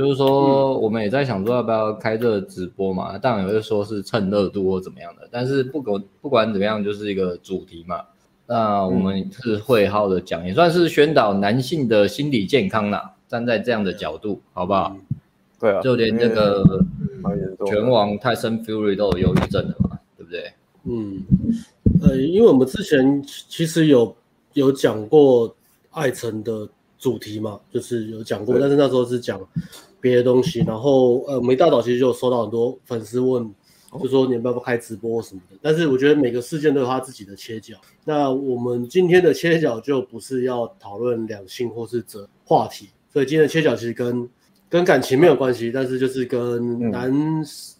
就是说我们也在想说要不要开这个直播嘛，当然也会说是趁热度或怎么样的，但是不管不管怎么样，就是一个主题嘛。那我们是会好的讲，也算是宣导男性的心理健康啦。站在这样的角度，好不好？对啊，就连这个拳王泰森 Fury 都有忧郁症的嘛，对不对？嗯，呃，因为我们之前其实有有讲过艾成的主题嘛，就是有讲过，但是那时候是讲别的东西。然后呃，我们一大早其实就有收到很多粉丝问。就说你们要不要开直播什么的，但是我觉得每个事件都有他自己的切角。那我们今天的切角就不是要讨论两性或是这话题，所以今天的切角其实跟跟感情没有关系，但是就是跟男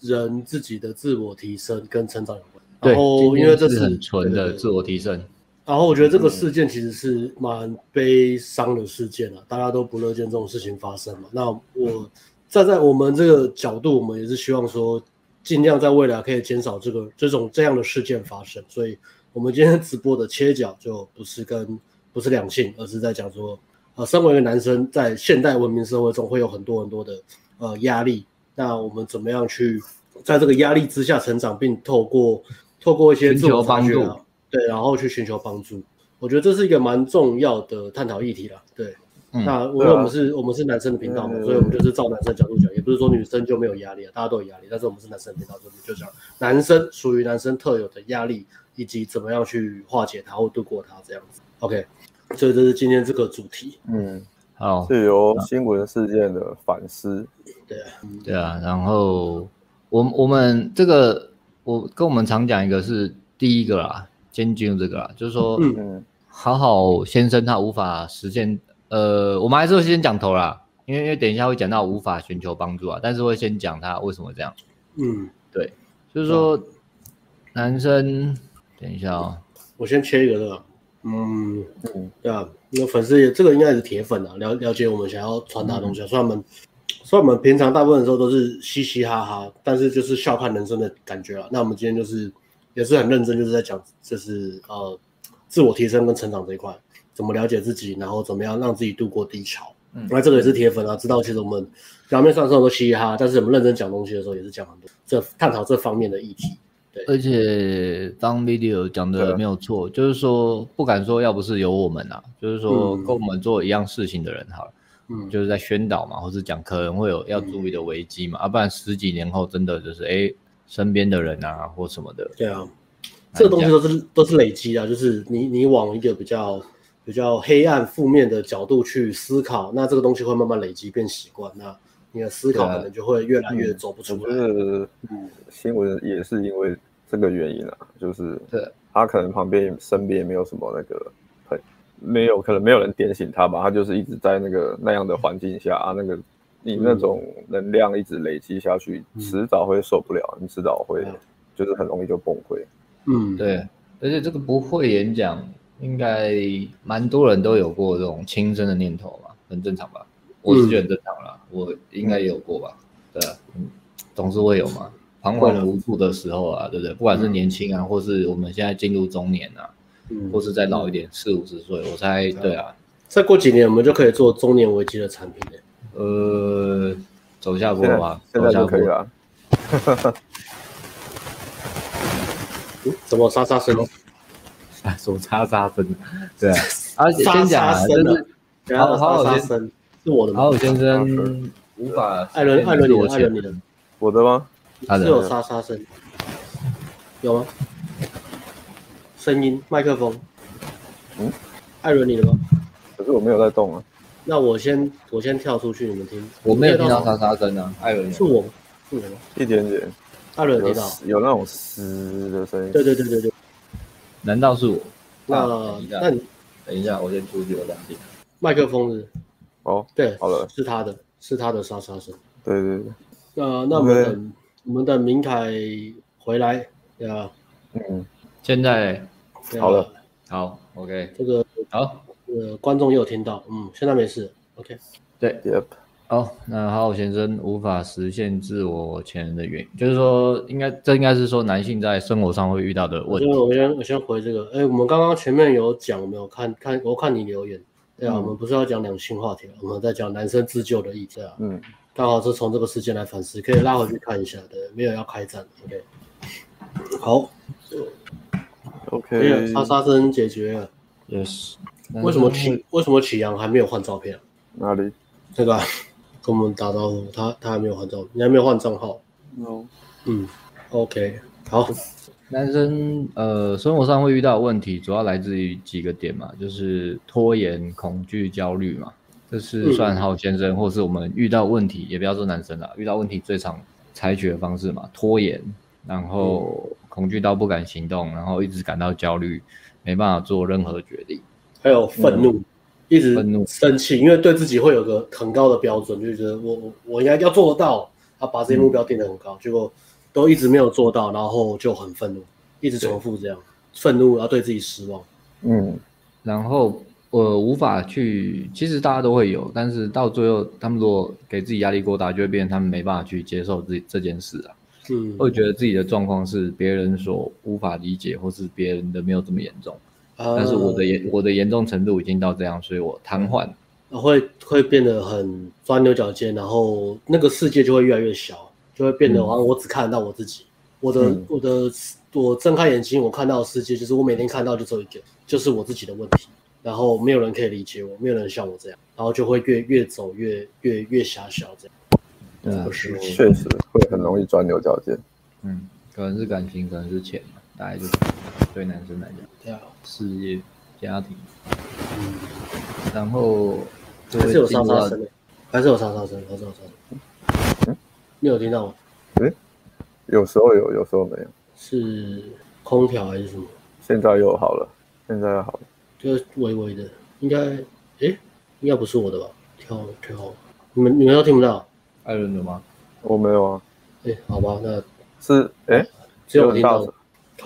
人自己的自我提升跟成长有关。然后因为这是很纯的自我提升。然后我觉得这个事件其实是蛮悲伤的事件啊，大家都不乐见这种事情发生嘛。那我站在我们这个角度，我们也是希望说。尽量在未来可以减少这个这种这样的事件发生，所以我们今天直播的切角就不是跟不是两性，而是在讲说，呃，身为一个男生，在现代文明社会中会有很多很多的呃压力，那我们怎么样去在这个压力之下成长，并透过透过一些自我发掘啊，对，然后去寻求帮助，我觉得这是一个蛮重要的探讨议题啦，对。嗯、那因为我们是、啊，我们是男生的频道嘛，所以我们就是照男生的角度讲，也不是说女生就没有压力啊，大家都有压力，但是我们是男生的频道，所以我们就讲男生属于男生特有的压力，以及怎么样去化解它或度过它这样子。OK，所以这是今天这个主题。嗯，好，是由新闻事件的反思。对啊，对啊，然后我我们这个我跟我们常讲一个是第一个啦，先进入这个啦，就是说，嗯，好好先生他无法实现。呃，我们还是会先讲头啦，因为因为等一下会讲到无法寻求帮助啊，但是会先讲他为什么这样。嗯，对，就是说男生，等一下哦，我先切一个这个，嗯嗯，对啊，那粉丝也这个应该也是铁粉啊，了了解我们想要传达的东西，虽然我们所以我们平常大部分的时候都是嘻嘻哈哈，但是就是笑看人生的感觉啊。那我们今天就是也是很认真，就是在讲就是呃自我提升跟成长这一块。怎么了解自己，然后怎么样让自己度过低潮？嗯，那这个也是铁粉啊，知道其实我们表面上说都嘻嘻哈哈，但是我们认真讲东西的时候，也是讲很多这探讨这方面的议题。对，而且当 video 讲的没有错，就是说不敢说要不是有我们啊，就是说跟我们做一样事情的人好了，嗯，就是在宣导嘛，或是讲可能会有要注意的危机嘛，嗯、啊，不然十几年后真的就是哎身边的人啊或什么的。对啊，这个东西都是都是累积啊，就是你你往一个比较。比较黑暗负面的角度去思考，那这个东西会慢慢累积变习惯，那你的思考可能就会越来越走不出来。嗯，新闻也是因为这个原因啊，就是他可能旁边身边也没有什么那个很没有可能没有人点醒他吧，他就是一直在那个那样的环境下啊，那个你那种能量一直累积下去，迟早会受不了，你迟早会就是很容易就崩溃。嗯，对，而且这个不会演讲。应该蛮多人都有过这种轻生的念头嘛，很正常吧？我是觉得很正常啦，嗯、我应该也有过吧？对啊，嗯，总是会有嘛，彷徨无助的时候啊，对不对？不管是年轻啊，或是我们现在进入中年啊，嗯、或是再老一点四五十岁，我猜对啊。再过几年我们就可以做中年危机的产品了。呃，走下坡吧，现在就可以了。嗯，怎么沙沙声？对。沙沙声，对啊，啊，先讲啊，就是，好好先生是我的吗？好好先生无法，艾伦，艾伦，你的，艾伦，你的，我的吗？是有沙沙声，有吗？声音，麦克风，嗯，艾伦，你的吗？可是我没有在动啊。那我先，我先跳出去，你们听。我没有听到沙沙声啊，艾伦，是我？是我吗？一点点。艾伦听到？有那种嘶的声音。对对对对对。难道是我？那那你等一下，我先出去，我两点。麦克风是？哦，对，好了，是他的，是他的沙沙声。对对对。那那我们等我们等明凯回来，对吧？嗯，现在好了，好，OK，这个好，呃，观众也有听到，嗯，现在没事，OK，对，Yep。好，那好好先生无法实现自我潜能的原因，就是说，应该这应该是说男性在生活上会遇到的问题。我先我先回这个，哎，我们刚刚前面有讲，我没有看看，我看你留言，对啊，嗯、我们不是要讲两性话题，我们在讲男生自救的议题啊。嗯，刚刚好是从这个事件来反思，可以拉回去看一下。对，没有要开战。OK，好，OK，没有杀杀生解决了。Yes。为什么启为什么启阳还没有换照片？哪里？这个 跟我们打招呼，他他还没有换照片，你还没有换账号。No。嗯，OK，好。男生呃，生活上会遇到问题，主要来自于几个点嘛，就是拖延、恐惧、焦虑嘛。这是算好先生，嗯、或是我们遇到问题，也不要说男生啦，遇到问题最常采取的方式嘛，拖延，然后恐惧到不敢行动，然后一直感到焦虑，没办法做任何决定。还有愤怒，嗯、一直愤怒、生气，因为对自己会有个很高的标准，就觉得我我我应该要做得到，他把这些目标定得很高，嗯、结果。都一直没有做到，然后就很愤怒，一直重复这样，愤怒，然后对自己失望。嗯，然后我无法去，其实大家都会有，但是到最后，他们如果给自己压力过大，就会变成他们没办法去接受自己这件事啊。嗯，会觉得自己的状况是别人所无法理解，或是别人的没有这么严重，嗯、但是我的严我的严重程度已经到这样，所以我瘫痪，会会变得很钻牛角尖，然后那个世界就会越来越小。就会变得好像我只看得到我自己，嗯、我的我的我睁开眼睛，我看到的世界就是我每天看到就只有一个，就是我自己的问题，然后没有人可以理解我，没有人像我这样，然后就会越越走越越越狭小这样。对啊，是确实会很容易钻牛角尖。嗯，可能是感情，可能是钱，大概就是对男生来讲，对啊，事业、家庭，嗯，然后还是有沙沙声，还是有沙沙声，还是有沙沙声。你有听到吗？诶，有时候有，有时候没有。是空调还是什么？现在又好了，现在又好了。就是微微的，应该，诶，应该不是我的吧？调调，你们你们都听不到？艾伦的吗？我没有啊。诶，好吧，那是诶，只有我听到，很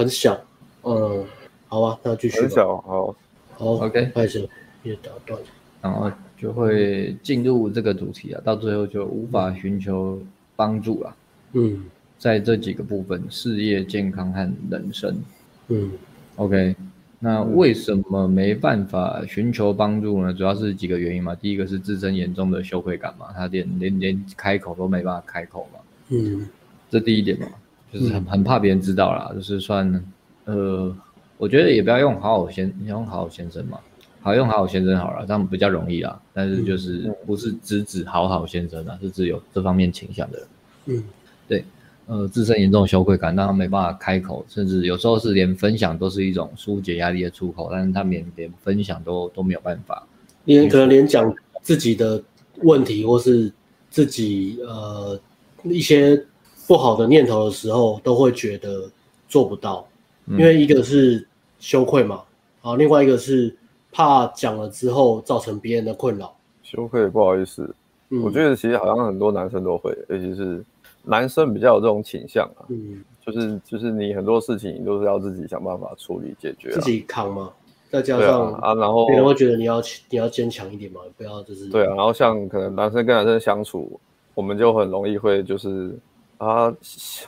小。嗯，好吧，那继续。很小，好。好，OK，开始，也打断。然后就会进入这个主题啊，到最后就无法寻求。帮助了，嗯，在这几个部分，事业、健康和人生，嗯，OK，那为什么没办法寻求帮助呢？主要是几个原因嘛。第一个是自身严重的羞愧感嘛，他连连连开口都没办法开口嘛，嗯，这第一点嘛，就是很很怕别人知道啦，就是算，呃，我觉得也不要用好好先用好好先生嘛。好用好好先生好了，这样比较容易啦。但是就是不是直指好好先生啊，是指有这方面倾向的人。嗯，对，呃，自身严重的羞愧感，让他没办法开口，甚至有时候是连分享都是一种疏解压力的出口，但是他们连连分享都都没有办法，连可能连讲自己的问题或是自己呃一些不好的念头的时候，都会觉得做不到，因为一个是羞愧嘛，啊，另外一个是。怕讲了之后造成别人的困扰，羞愧不好意思。嗯，我觉得其实好像很多男生都会，尤其是男生比较有这种倾向啊。嗯，就是就是你很多事情都是要自己想办法处理解决，自己扛嘛。再加上啊，啊，然后别人会觉得你要你要坚强一点嘛，不要就是对啊。然后像可能男生跟男生相处，我们就很容易会就是啊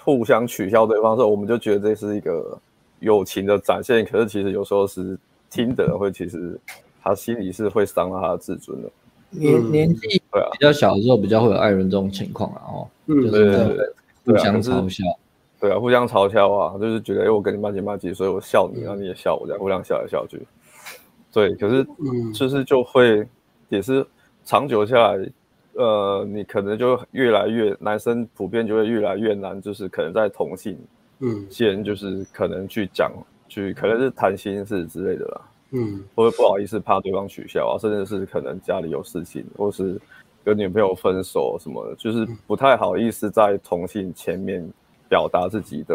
互相取笑对方，的时候我们就觉得这是一个友情的展现。可是其实有时候是。听的人会，其实他心里是会伤到他的自尊的。年年纪比较小的时候，比较会有爱人这种情况啊，哦，就是对对对，互相嘲笑，对啊，互相嘲笑啊，就是觉得哎，我跟你骂几骂几，所以我笑你，然后你也笑我，这样互相笑来笑去。对，可是就是就会也是长久下来，呃，你可能就越来越男生普遍就会越来越难，就是可能在同性嗯，间就是可能去讲。去可能是谈心事之类的啦，嗯，或者不好意思怕对方取笑啊，甚至是可能家里有事情，或是跟女朋友分手什么的，就是不太好意思在同性前面表达自己的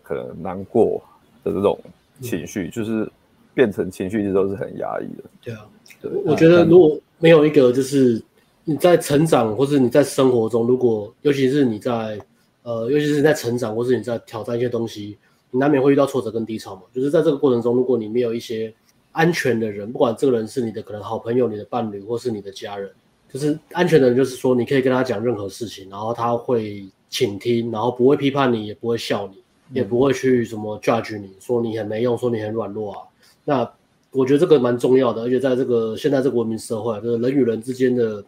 可能难过的这种情绪，嗯、就是变成情绪一直都是很压抑的。对啊，对，我觉得如果没有一个就是你在成长或是你在生活中，如果尤其是你在呃，尤其是你在成长或是你在挑战一些东西。你难免会遇到挫折跟低潮嘛，就是在这个过程中，如果你没有一些安全的人，不管这个人是你的可能好朋友、你的伴侣，或是你的家人，就是安全的人，就是说你可以跟他讲任何事情，然后他会倾听，然后不会批判你，也不会笑你，也不会去什么 judge 你说你很没用，说你很软弱啊。那我觉得这个蛮重要的，而且在这个现在这个文明社会，就是人与人之间的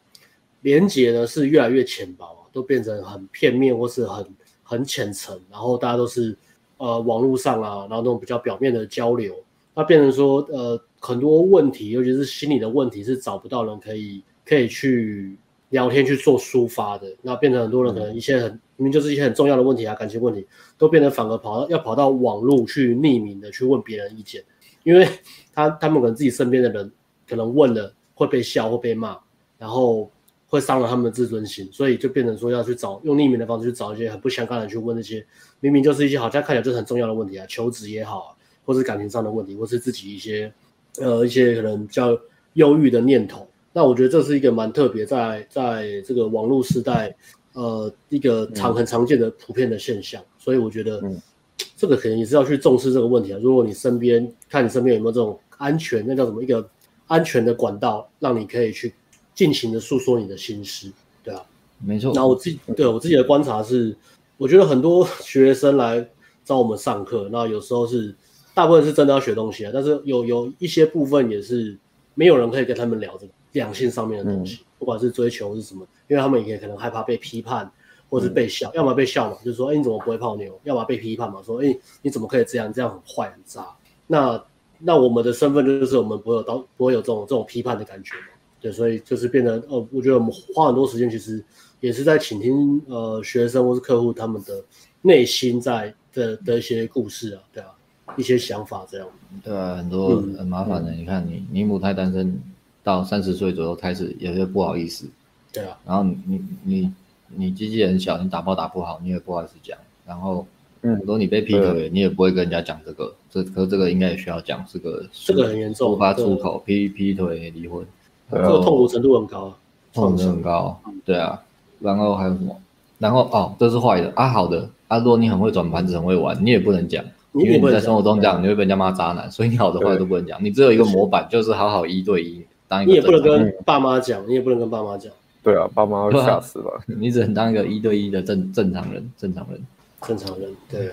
连接呢是越来越浅薄啊，都变成很片面或是很很浅层，然后大家都是呃网络上啊，然后那种比较表面的交流，那变成说呃很多问题，尤其是心理的问题，是找不到人可以可以去聊天去做抒发的，那变成很多人可能一些很明明就是一些很重要的问题啊，感情问题，都变成反而跑到要跑到网络去匿名的去问别人意见，因为 他他们可能自己身边的人可能问了会被笑或被骂，然后。会伤了他们的自尊心，所以就变成说要去找用匿名的方式去找一些很不相干的去问那些明明就是一些好像看起来就是很重要的问题啊，求职也好啊，或是感情上的问题，或是自己一些呃一些可能比较忧郁的念头。那我觉得这是一个蛮特别在在这个网络时代呃一个常很常见的普遍的现象。所以我觉得 这个可能也是要去重视这个问题啊。如果你身边看你身边有没有这种安全，那叫什么一个安全的管道，让你可以去。尽情的诉说你的心事，对啊，没错。那我自己对我自己的观察是，我觉得很多学生来找我们上课，那有时候是大部分是真的要学东西啊，但是有有一些部分也是没有人可以跟他们聊这个两性上面的东西，嗯、不管是追求是什么，因为他们也可能害怕被批判，或是被笑，嗯、要么被笑嘛，就是说，哎，你怎么不会泡妞？要么被批判嘛，说，哎，你怎么可以这样？这样很坏很渣。那那我们的身份就是我们不会有到不会有这种这种批判的感觉嘛。对，所以就是变得呃，我觉得我们花很多时间，其实也是在倾听呃学生或是客户他们的内心在的的一些故事啊，对啊，一些想法这样。对啊，很多很麻烦的。嗯、你看你你母胎单身到三十岁左右开始有些不好意思，对啊。然后你你你机器很小，你打包打不好，你也不好意思讲。然后嗯，如果你被劈腿，你也不会跟人家讲这个。这可这个应该也需要讲，这个这个很严重，抒发出口，劈劈腿离婚。这个痛苦程度很高，痛苦程度很高，对啊。然后还有什么？然后哦，这是坏的啊，好的啊。如果你很会转盘子，很会玩，你也不能讲，因为你在生活中讲，你会被人家骂渣男，所以你好的坏都不能讲。你只有一个模板，就是好好一对一当一个。你也不能跟爸妈讲，你也不能跟爸妈讲。对啊，爸妈会吓死吧？你只能当一个一对一的正正常人，正常人，正常人。对。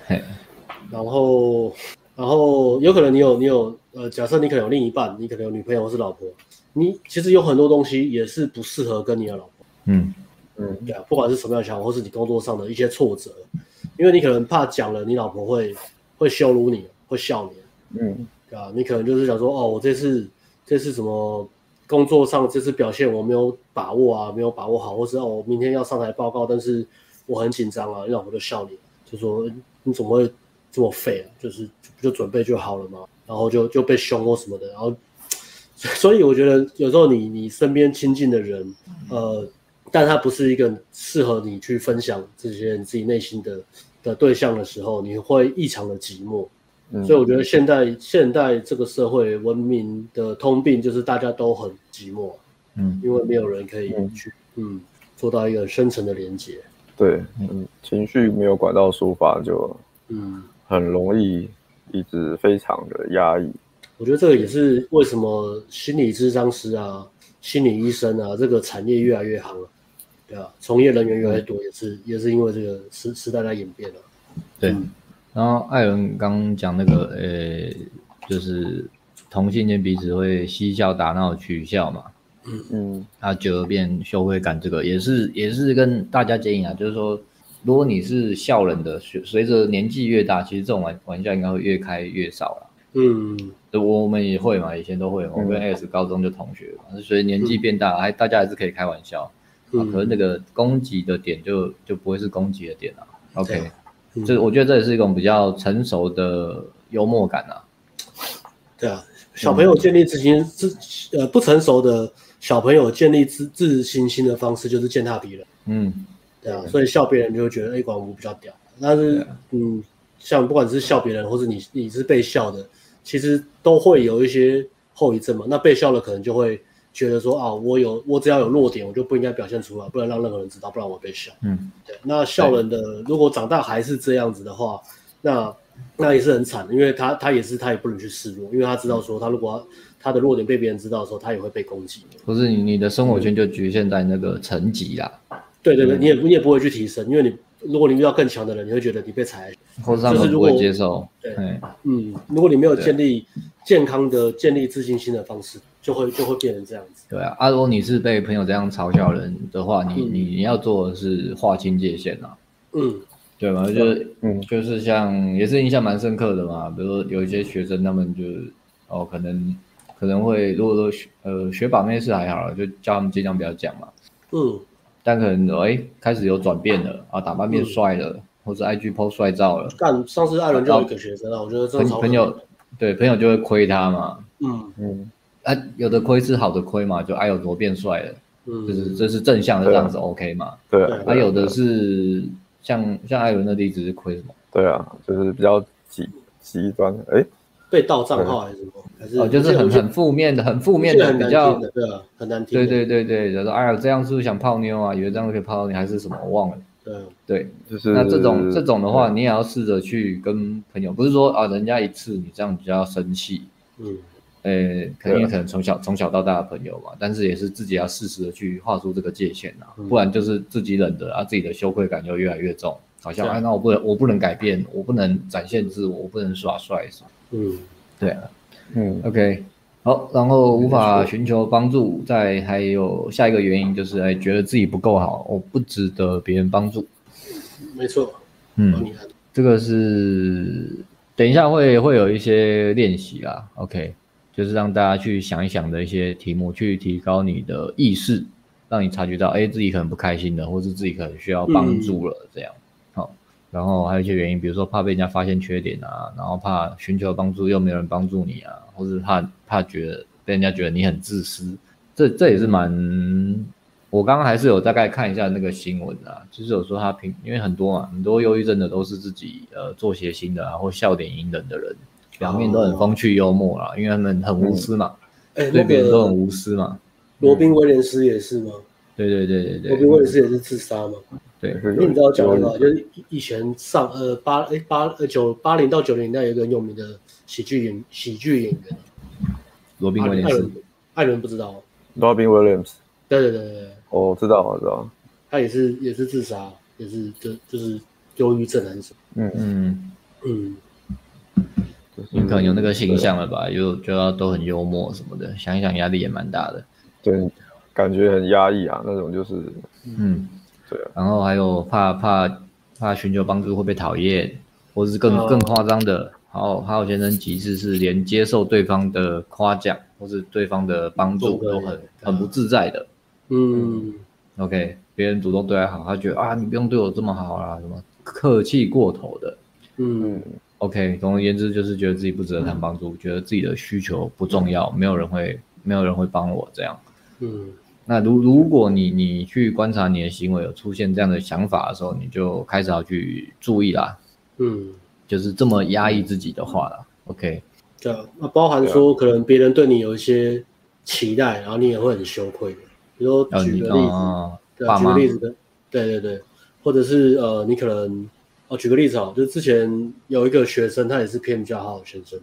然后，然后有可能你有你有呃，假设你可能有另一半，你可能有女朋友或是老婆。你其实有很多东西也是不适合跟你的老婆，嗯嗯，对啊，不管是什么样的想法，或是你工作上的一些挫折，因为你可能怕讲了，你老婆会会羞辱你，会笑你，嗯，对啊，你可能就是想说，哦，我这次这次什么工作上这次表现我没有把握啊，没有把握好，或是哦，我明天要上台报告，但是我很紧张啊，你老婆就笑你，就说你怎么会这么废啊？就是就准备就好了嘛，然后就就被凶或什么的，然后。所以我觉得有时候你你身边亲近的人，呃，但他不是一个适合你去分享这些你自己内心的的对象的时候，你会异常的寂寞。嗯、所以我觉得现在现代这个社会文明的通病就是大家都很寂寞，嗯，因为没有人可以去嗯，嗯做到一个深层的连接。对，嗯，情绪没有管道抒发就嗯很容易一直非常的压抑。我觉得这个也是为什么心理咨商师啊、心理医生啊，这个产业越来越好了，对啊，从业人员越来越多，也是也是因为这个时时代在演变了。对，然后艾伦刚讲那个，呃，就是同性恋彼此会嬉笑打闹取笑嘛，嗯嗯，他久而变羞愧感，这个也是也是跟大家建议啊，就是说，如果你是笑人的，随随着年纪越大，其实这种玩玩笑应该会越开越少了。嗯，我们也会嘛，以前都会。我跟 S 高中就同学嘛，所以年纪变大，还大家还是可以开玩笑。啊，可是那个攻击的点就就不会是攻击的点了。OK，这我觉得这也是一种比较成熟的幽默感啊。对啊，小朋友建立自信自呃不成熟的小朋友建立自自信心的方式就是践踏别人。嗯，对啊，所以笑别人就会觉得哎，管我比较屌。但是嗯。像不管是笑别人，或是你你是被笑的，其实都会有一些后遗症嘛。那被笑了，可能就会觉得说啊，我有我只要有弱点，我就不应该表现出来，不能让任何人知道，不然我被笑。嗯，对。那笑人的，如果长大还是这样子的话，那那也是很惨的，因为他他也是他也不能去示弱，因为他知道说他如果他的弱点被别人知道的时候，他也会被攻击。不是你你的生活圈就局限在那个层级啦。对对对，你也你也不会去提升，因为你。如果你遇到更强的人，你会觉得你被踩，或者他们不会接受。对，嗯，如果你没有建立健康的建立自信心的方式，就会就会变成这样子。对啊，啊，如果你是被朋友这样嘲笑人的话，你你你要做的是划清界限啊。嗯，对嘛？就是嗯，就是像也是印象蛮深刻的嘛。比如说有一些学生，他们就哦，可能可能会如果说学呃学把妹是还好了，就叫他们尽量不要讲嘛。嗯，但可能哎开始有转变了啊，打扮变帅了，嗯、或者 IG PO 帅照了。干上次艾伦就有一个学生啊，我觉得这朋朋友对朋友就会亏他嘛。嗯嗯，啊有的亏是好的亏嘛，就哎呦怎么变帅了，嗯，就是这是正向的这样子 OK 嘛。对啊，还有的是。像像艾伦的例子是亏什么？对啊，就是比较极极端，哎，被盗账号还是什么？还是哦，就是很很负面的，很负面的，比较对啊，很难听。对对对对，就说哎呀，这样是不是想泡妞啊？以为这样可以泡到你，还是什么？我忘了。对对，就是那这种这种的话，你也要试着去跟朋友，不是说啊，人家一次你这样比较生气，嗯。呃，肯定可能从小从小到大的朋友嘛，但是也是自己要适时的去画出这个界限呐，不然就是自己忍着啊，自己的羞愧感就越来越重，好像哎，那我不能我不能改变，我不能展现自我，我不能耍帅是吧？嗯，对啊，嗯，OK，好，然后无法寻求帮助，再还有下一个原因就是哎，觉得自己不够好，我不值得别人帮助。没错，嗯，这个是等一下会会有一些练习啦，OK。就是让大家去想一想的一些题目，去提高你的意识，让你察觉到，哎，自己可能不开心了，或是自己可能需要帮助了，这样。然后还有一些原因，比如说怕被人家发现缺点啊，然后怕寻求帮助又没有人帮助你啊，或是怕怕觉得被人家觉得你很自私，这这也是蛮……我刚刚还是有大概看一下那个新闻啊，就是有说他平，因为很多嘛，很多忧郁症的都是自己呃做谐星的啊，或笑点迎人的人。表面都很风趣幽默啦，因为他们很无私嘛，对别人都很无私嘛。罗宾威廉斯也是吗？对对对对对。罗宾威廉斯也是自杀嘛？对。你知道讲什么？就是以前上呃八哎八呃九八零到九零年代有一个很有名的喜剧演喜剧演员，罗宾威廉斯。艾伦不知道。罗宾威廉斯。对对对对。哦，知道我知道。他也是也是自杀，也是就就是忧郁症还是什么？嗯嗯嗯。你可能有那个形象了吧？就就要都很幽默什么的，想一想压力也蛮大的。对，感觉很压抑啊，那种就是，嗯，然后还有怕怕怕寻求帮助会被讨厌，或是更更夸张的，还有还有些人极致是连接受对方的夸奖或是对方的帮助都很很不自在的。嗯，OK，别人主动对他好，他觉得啊，你不用对我这么好啦，什么客气过头的。嗯。OK，总而言之就是觉得自己不值得谈帮助，嗯、觉得自己的需求不重要，没有人会没有人会帮我这样。嗯，那如如果你你去观察你的行为有出现这样的想法的时候，你就开始要去注意啦。嗯，就是这么压抑自己的话啦。OK，对啊，那包含说可能别人对你有一些期待，然后你也会很羞愧的。比如说举个例子，哦、对，举个例子的，对对对，或者是呃，你可能。哦，举个例子哦，就是之前有一个学生，他也是偏比较好的学生，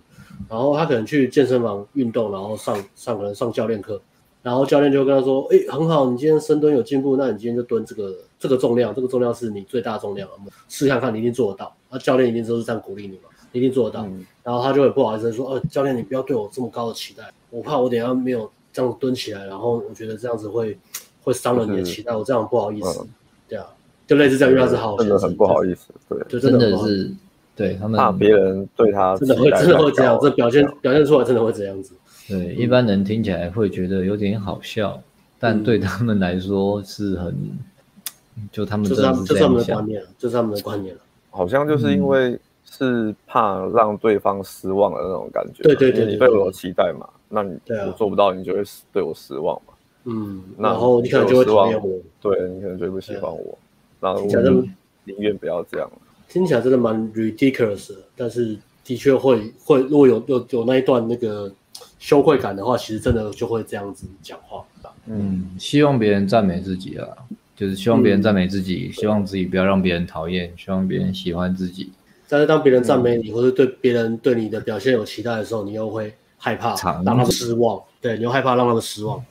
然后他可能去健身房运动，然后上上可能上教练课，然后教练就跟他说：“哎，很好，你今天深蹲有进步，那你今天就蹲这个这个重量，这个重量是你最大重量，我们试看看你一定做得到。”那教练一定都是这样鼓励你嘛，你一定做得到。嗯、然后他就会不好意思说：“哦，教练你不要对我这么高的期待，我怕我等下没有这样蹲起来，然后我觉得这样子会会伤了你的期待，我这样不好意思。嗯”对啊。就类似这样，因为他是好学生，真的很不好意思，对，就真的是，对他们怕别人对他真的会真的会这样，这表现表现出来真的会这样子。对，一般人听起来会觉得有点好笑，但对他们来说是很，就他们这样这是他们的观念，这是他们的观念。好像就是因为是怕让对方失望的那种感觉。对对对，你对我有期待嘛？那你我做不到，你就会对我失望嘛？嗯，然后你可能就会讨厌我，对你可能就会不喜欢我。然后我宁愿不要这样。听起来真的蛮 ridiculous 的，但是的确会会，如果有有有那一段那个羞愧感的话，其实真的就会这样子讲话。嗯，希望别人赞美自己啊，就是希望别人赞美自己，希望自己不要让别人讨厌，希望别人喜欢自己。但是当别人赞美你，或者对别人对你的表现有期待的时候，你又会害怕让他们失望。对，你又害怕让他们失望。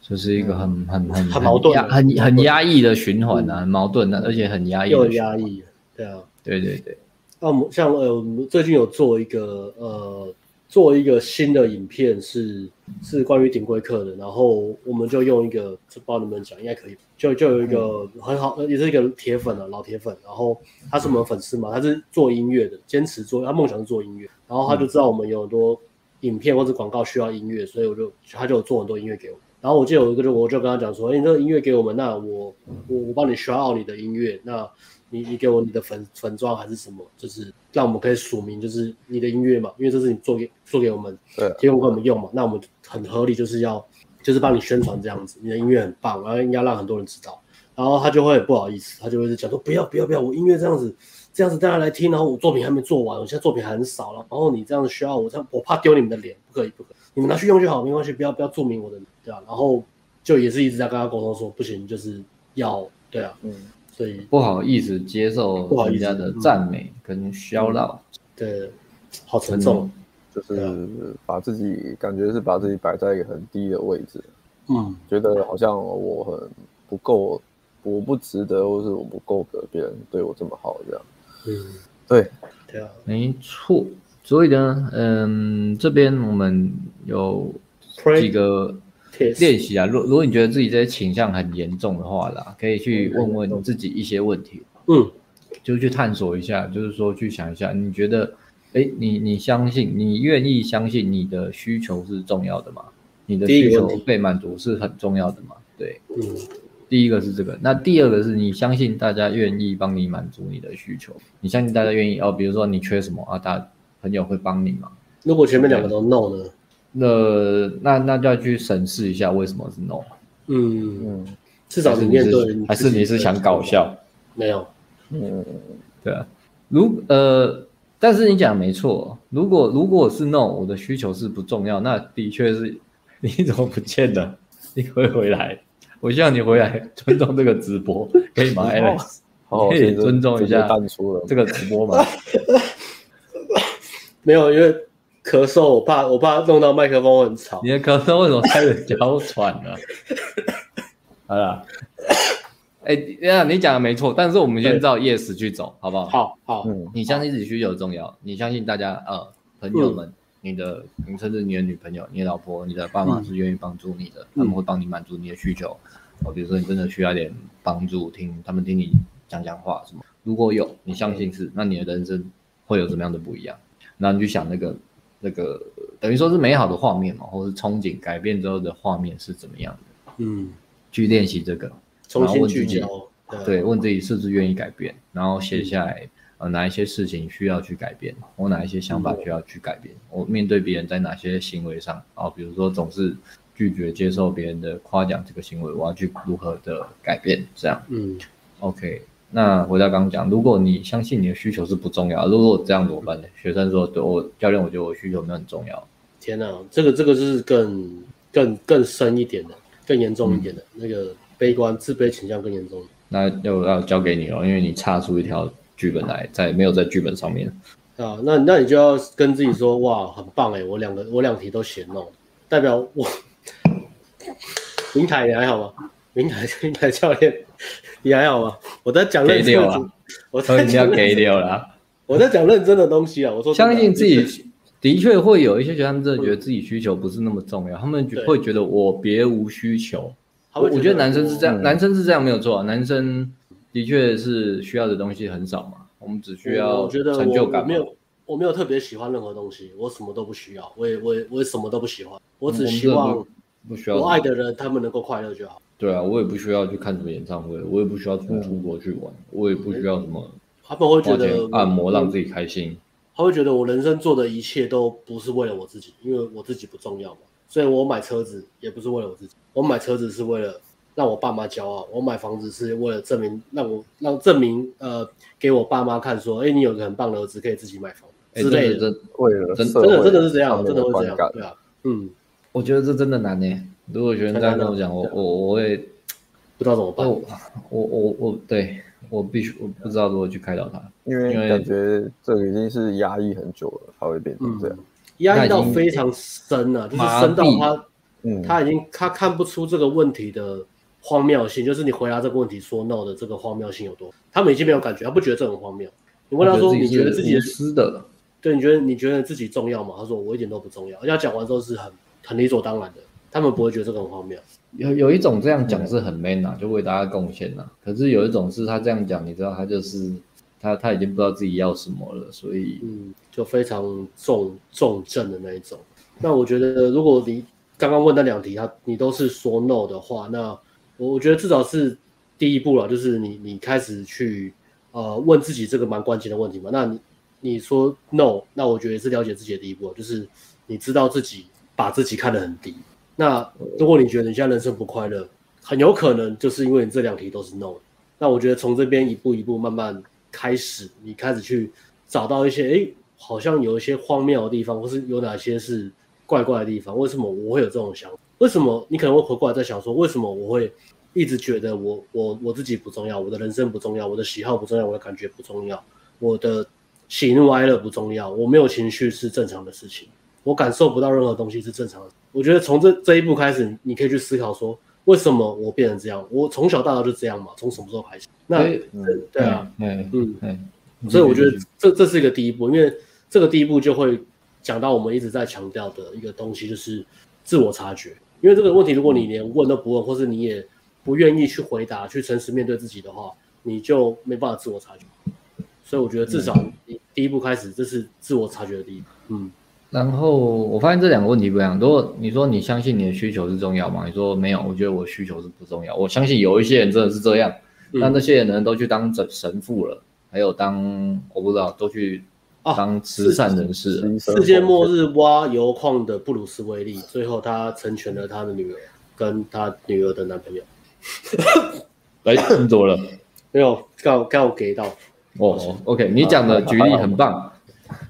就是一个很很很很矛盾、很很压抑的循环啊，很矛盾的，而且很压抑。又压抑，对啊，对对对。那我们像呃，我们最近有做一个呃做一个新的影片是，是关于顶规课的，然后我们就用一个，就帮你们讲，应该可以，就就有一个很好，也是一个铁粉啊，老铁粉，然后他是我们粉丝嘛，他是做音乐的，坚持做，他梦想是做音乐，然后他就知道我们有很多影片或者广告需要音乐，所以我就他就做很多音乐给我，然后我记得有一个就我就跟他讲说，哎，你这个音乐给我们，那我我我帮你 shout out 你的音乐，那。你你给我你的粉粉妆还是什么，就是让我们可以署名，就是你的音乐嘛，因为这是你做给做给我们，对，提供给我们用嘛，那我们很合理，就是要就是帮你宣传这样子，你的音乐很棒，然后应该让很多人知道，然后他就会不好意思，他就会讲说不要不要不要，我音乐这样子这样子大家来听，然后我作品还没做完，我现在作品还很少了，然后你这样子需要我这样，我怕丢你们的脸，不可以不可以，你们拿去用就好，没关系，不要不要注明我的，对啊，然后就也是一直在跟他沟通说不行，就是要对啊，嗯。对，不好意思接受人家的赞美跟销闹，对，好沉重，就是把自己感觉是把自己摆在一个很低的位置，嗯，觉得好像我很不够，我不值得，或是我不够格别人对我这么好这样，嗯，对，对啊，没错，所以呢，嗯，这边我们有几个。练习啊，如如果你觉得自己这些倾向很严重的话啦，可以去问问自己一些问题，嗯，就去探索一下，就是说去想一下，你觉得，哎，你你相信，你愿意相信你的需求是重要的吗？你的需求被满足是很重要的吗？对，嗯，第一个是这个，那第二个是你相信大家愿意帮你满足你的需求，你相信大家愿意哦，比如说你缺什么啊，大朋友会帮你吗？如果前面两个都 no 呢？那那那就要去审视一下为什么是 no。嗯嗯，至少你面对还是你是想搞笑？没有。嗯，对啊。如呃，但是你讲没错。如果如果是 no，我的需求是不重要，那的确是。你怎么不见了？你会回来？我希望你回来 尊重这个直播，可以吗，Alex？好，可以尊重一下这个直播吗？没有，因为。咳嗽，我怕我怕弄到麦克风很吵。你的咳嗽为什么开始娇喘了？好了，哎，呀，你讲的没错，但是我们先照 yes 去走，好不好？好好，嗯，你相信自己需求重要，你相信大家呃朋友们，你的你甚至你的女朋友、你的老婆、你的爸妈是愿意帮助你的，他们会帮你满足你的需求。哦，比如说你真的需要点帮助，听他们听你讲讲话什么，如果有你相信是，那你的人生会有什么样的不一样？那你就想那个。那个等于说是美好的画面嘛，或是憧憬改变之后的画面是怎么样的？嗯，去练习这个，重新聚焦，对，问自己是不是愿意改变，然后写下来，呃，哪一些事情需要去改变，我哪一些想法需要去改变，我面对别人在哪些行为上，啊，比如说总是拒绝接受别人的夸奖这个行为，我要去如何的改变？这样，嗯，OK。那回到刚刚讲，如果你相信你的需求是不重要，如果这样怎么办呢？学生说：“对我教练，我觉得我需求没有很重要。”天哪，这个这个是更更更深一点的，更严重一点的、嗯、那个悲观自卑倾向更严重。那又要交给你了，因为你差出一条剧本来，在没有在剧本上面啊。那那你就要跟自己说：“哇，很棒哎，我两个我两题都写弄，代表我。”明凯，你还好吗？明凯，明凯教练。你还好吗？我在讲认真的，我在讲要给掉了。我在讲认真的东西啊！我说相信自己，的确会有一些学生真的觉得自己需求不是那么重要，他们会觉得我别无需求。我我觉得男生是这样，男生是这样没有错，男生的确是需要的东西很少嘛，我们只需要成就感。没有，我没有特别喜欢任何东西，我什么都不需要，我也我也我也什么都不喜欢，我只希望不需要我爱的人他们能够快乐就好。对啊，我也不需要去看什么演唱会，我也不需要出出国去玩，我也不需要什么。他们会觉得按摩让自己开心。他会觉得我人生做的一切都不是为了我自己，因为我自己不重要嘛。所以我买车子也不是为了我自己，我买车子是为了让我爸妈骄傲。我买房子是为了证明，让我让证明呃给我爸妈看说，哎，你有个很棒的儿子可以自己买房之类的。为了真的真的是这样，真的会这样，对啊，嗯，我觉得这真的难呢。如果学生这样跟我讲，我我我会不知道怎么办。我我我我对我必须我不知道如何去开导他，因为感觉这个已经是压抑很久了，他会变成这样。压抑到非常深了，就是深到他，嗯，他已经他看不出这个问题的荒谬性，就是你回答这个问题说 no 的这个荒谬性有多，他们已经没有感觉，他不觉得这很荒谬。你问他说，你觉得自己是的，对，你觉得你觉得自己重要吗？他说我一点都不重要。人家讲完之后是很很理所当然的，他们不会觉得这个很荒谬。有有一种这样讲是很 man 呐、啊，就为大家贡献呐。可是有一种是他这样讲，你知道他就是他他已经不知道自己要什么了，所以嗯，就非常重重症的那一种。那我觉得如果你刚刚问那两题，他你都是说 no 的话，那我我觉得至少是第一步了，就是你你开始去呃问自己这个蛮关键的问题嘛。那你你说 no，那我觉得也是了解自己的第一步，就是你知道自己把自己看得很低。那如果你觉得你现在人生不快乐，很有可能就是因为你这两题都是 no。那我觉得从这边一步一步慢慢开始，你开始去找到一些，哎，好像有一些荒谬的地方，或是有哪些是怪怪的地方。为什么我会有这种想法？为什么你可能会回过来在想说，为什么我会一直觉得我我我自己不重要，我的人生不重要，我的喜好不重要，我的感觉不重要，我的喜怒哀乐不重要，我没有情绪是正常的事情。我感受不到任何东西是正常的。我觉得从这这一步开始，你可以去思考说，为什么我变成这样？我从小到大就这样嘛？从什么时候开始？那对啊，嗯嗯，所以我觉得这这是一个第一步，因为这个第一步就会讲到我们一直在强调的一个东西，就是自我察觉。因为这个问题，如果你连问都不问，或是你也不愿意去回答、去诚实面对自己的话，你就没办法自我察觉。所以我觉得至少第一步开始，这是自我察觉的第一步。嗯。然后我发现这两个问题不一样。如果你说你相信你的需求是重要吗？你说没有，我觉得我需求是不重要。我相信有一些人真的是这样，那、嗯、那些人呢都去当神神父了，还有当我不知道都去当慈善人士世。界末日挖油矿的布鲁斯威利，最后他成全了他的女儿跟他女儿的男朋友。哎，你怎么了？没有，刚刚我给到。哦，OK，你讲的举例很棒。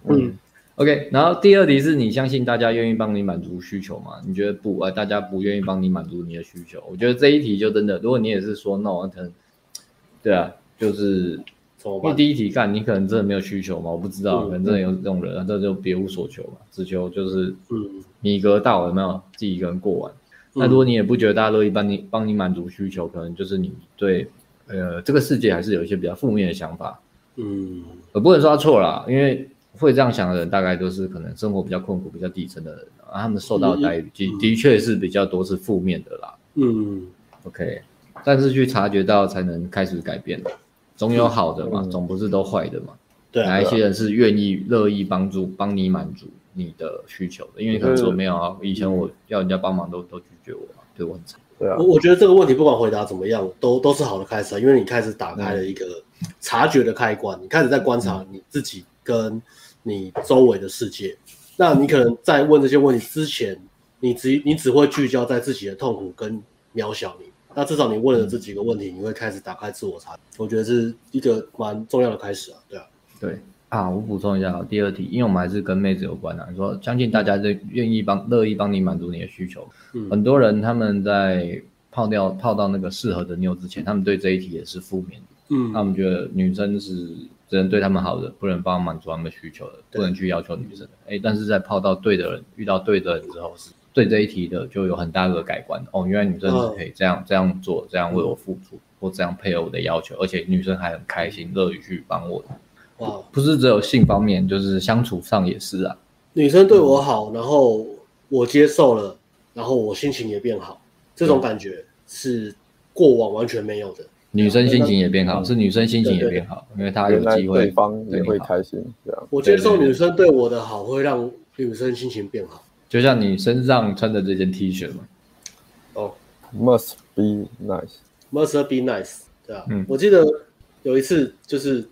嗯。嗯 OK，然后第二题是你相信大家愿意帮你满足需求吗？你觉得不，呃，大家不愿意帮你满足你的需求。我觉得这一题就真的，如果你也是说 no，可能，对啊，就是，因为第一题干，你可能真的没有需求嘛，我不知道，可能真的有这种人，这就别无所求嘛，只求就是，嗯，米格到有没有自己一个人过完？那如果你也不觉得大家乐意帮你帮你满足需求，可能就是你对，呃，这个世界还是有一些比较负面的想法，嗯，我不能说他错了，因为。会这样想的人，大概都是可能生活比较困苦、比较底层的人，啊，他们受到的待遇，的的确是比较多是负面的啦。嗯，OK，但是去察觉到才能开始改变，总有好的嘛，嗯、总不是都坏的嘛。对、嗯，哪一些人是愿意乐意帮助、帮你满足你的需求的？因为可能说没有啊，以前我要人家帮忙都都拒绝我嘛，对我很惨。对啊，我我觉得这个问题不管回答怎么样，都都是好的开始啊，因为你开始打开了一个察觉的开关，你开始在观察你自己跟。你周围的世界，那你可能在问这些问题之前，你只你只会聚焦在自己的痛苦跟渺小里。那至少你问了这几个问题，你会开始打开自我察觉。我觉得是一个蛮重要的开始啊。对啊，对啊，我补充一下第二题，因为我们还是跟妹子有关啊。你说相信大家就愿意帮乐意帮你满足你的需求。嗯，很多人他们在泡掉泡到那个适合的妞之前，他们对这一题也是负面的。嗯，那我们觉得女生是。只能对他们好的，不能帮他满足他们需求的，不能去要求女生的。哎，但是在泡到对的人，遇到对的人之后，是对这一题的就有很大的改观。哦，原来女生是可以这样、哦、这样做，这样为我付出，或这样配合我的要求，而且女生还很开心，乐于去帮我的。哇，不是只有性方面，就是相处上也是啊。女生对我好，然后我接受了，然后我心情也变好，这种感觉是过往完全没有的。女生心情也变好，是女生心情也变好，因为她有机会，对方也会开心。这样，我接受女生对我的好，会让女生心情变好。就像你身上穿的这件 T 恤嘛。哦，Must be nice，Must be nice，对啊。嗯，我记得有一次就是，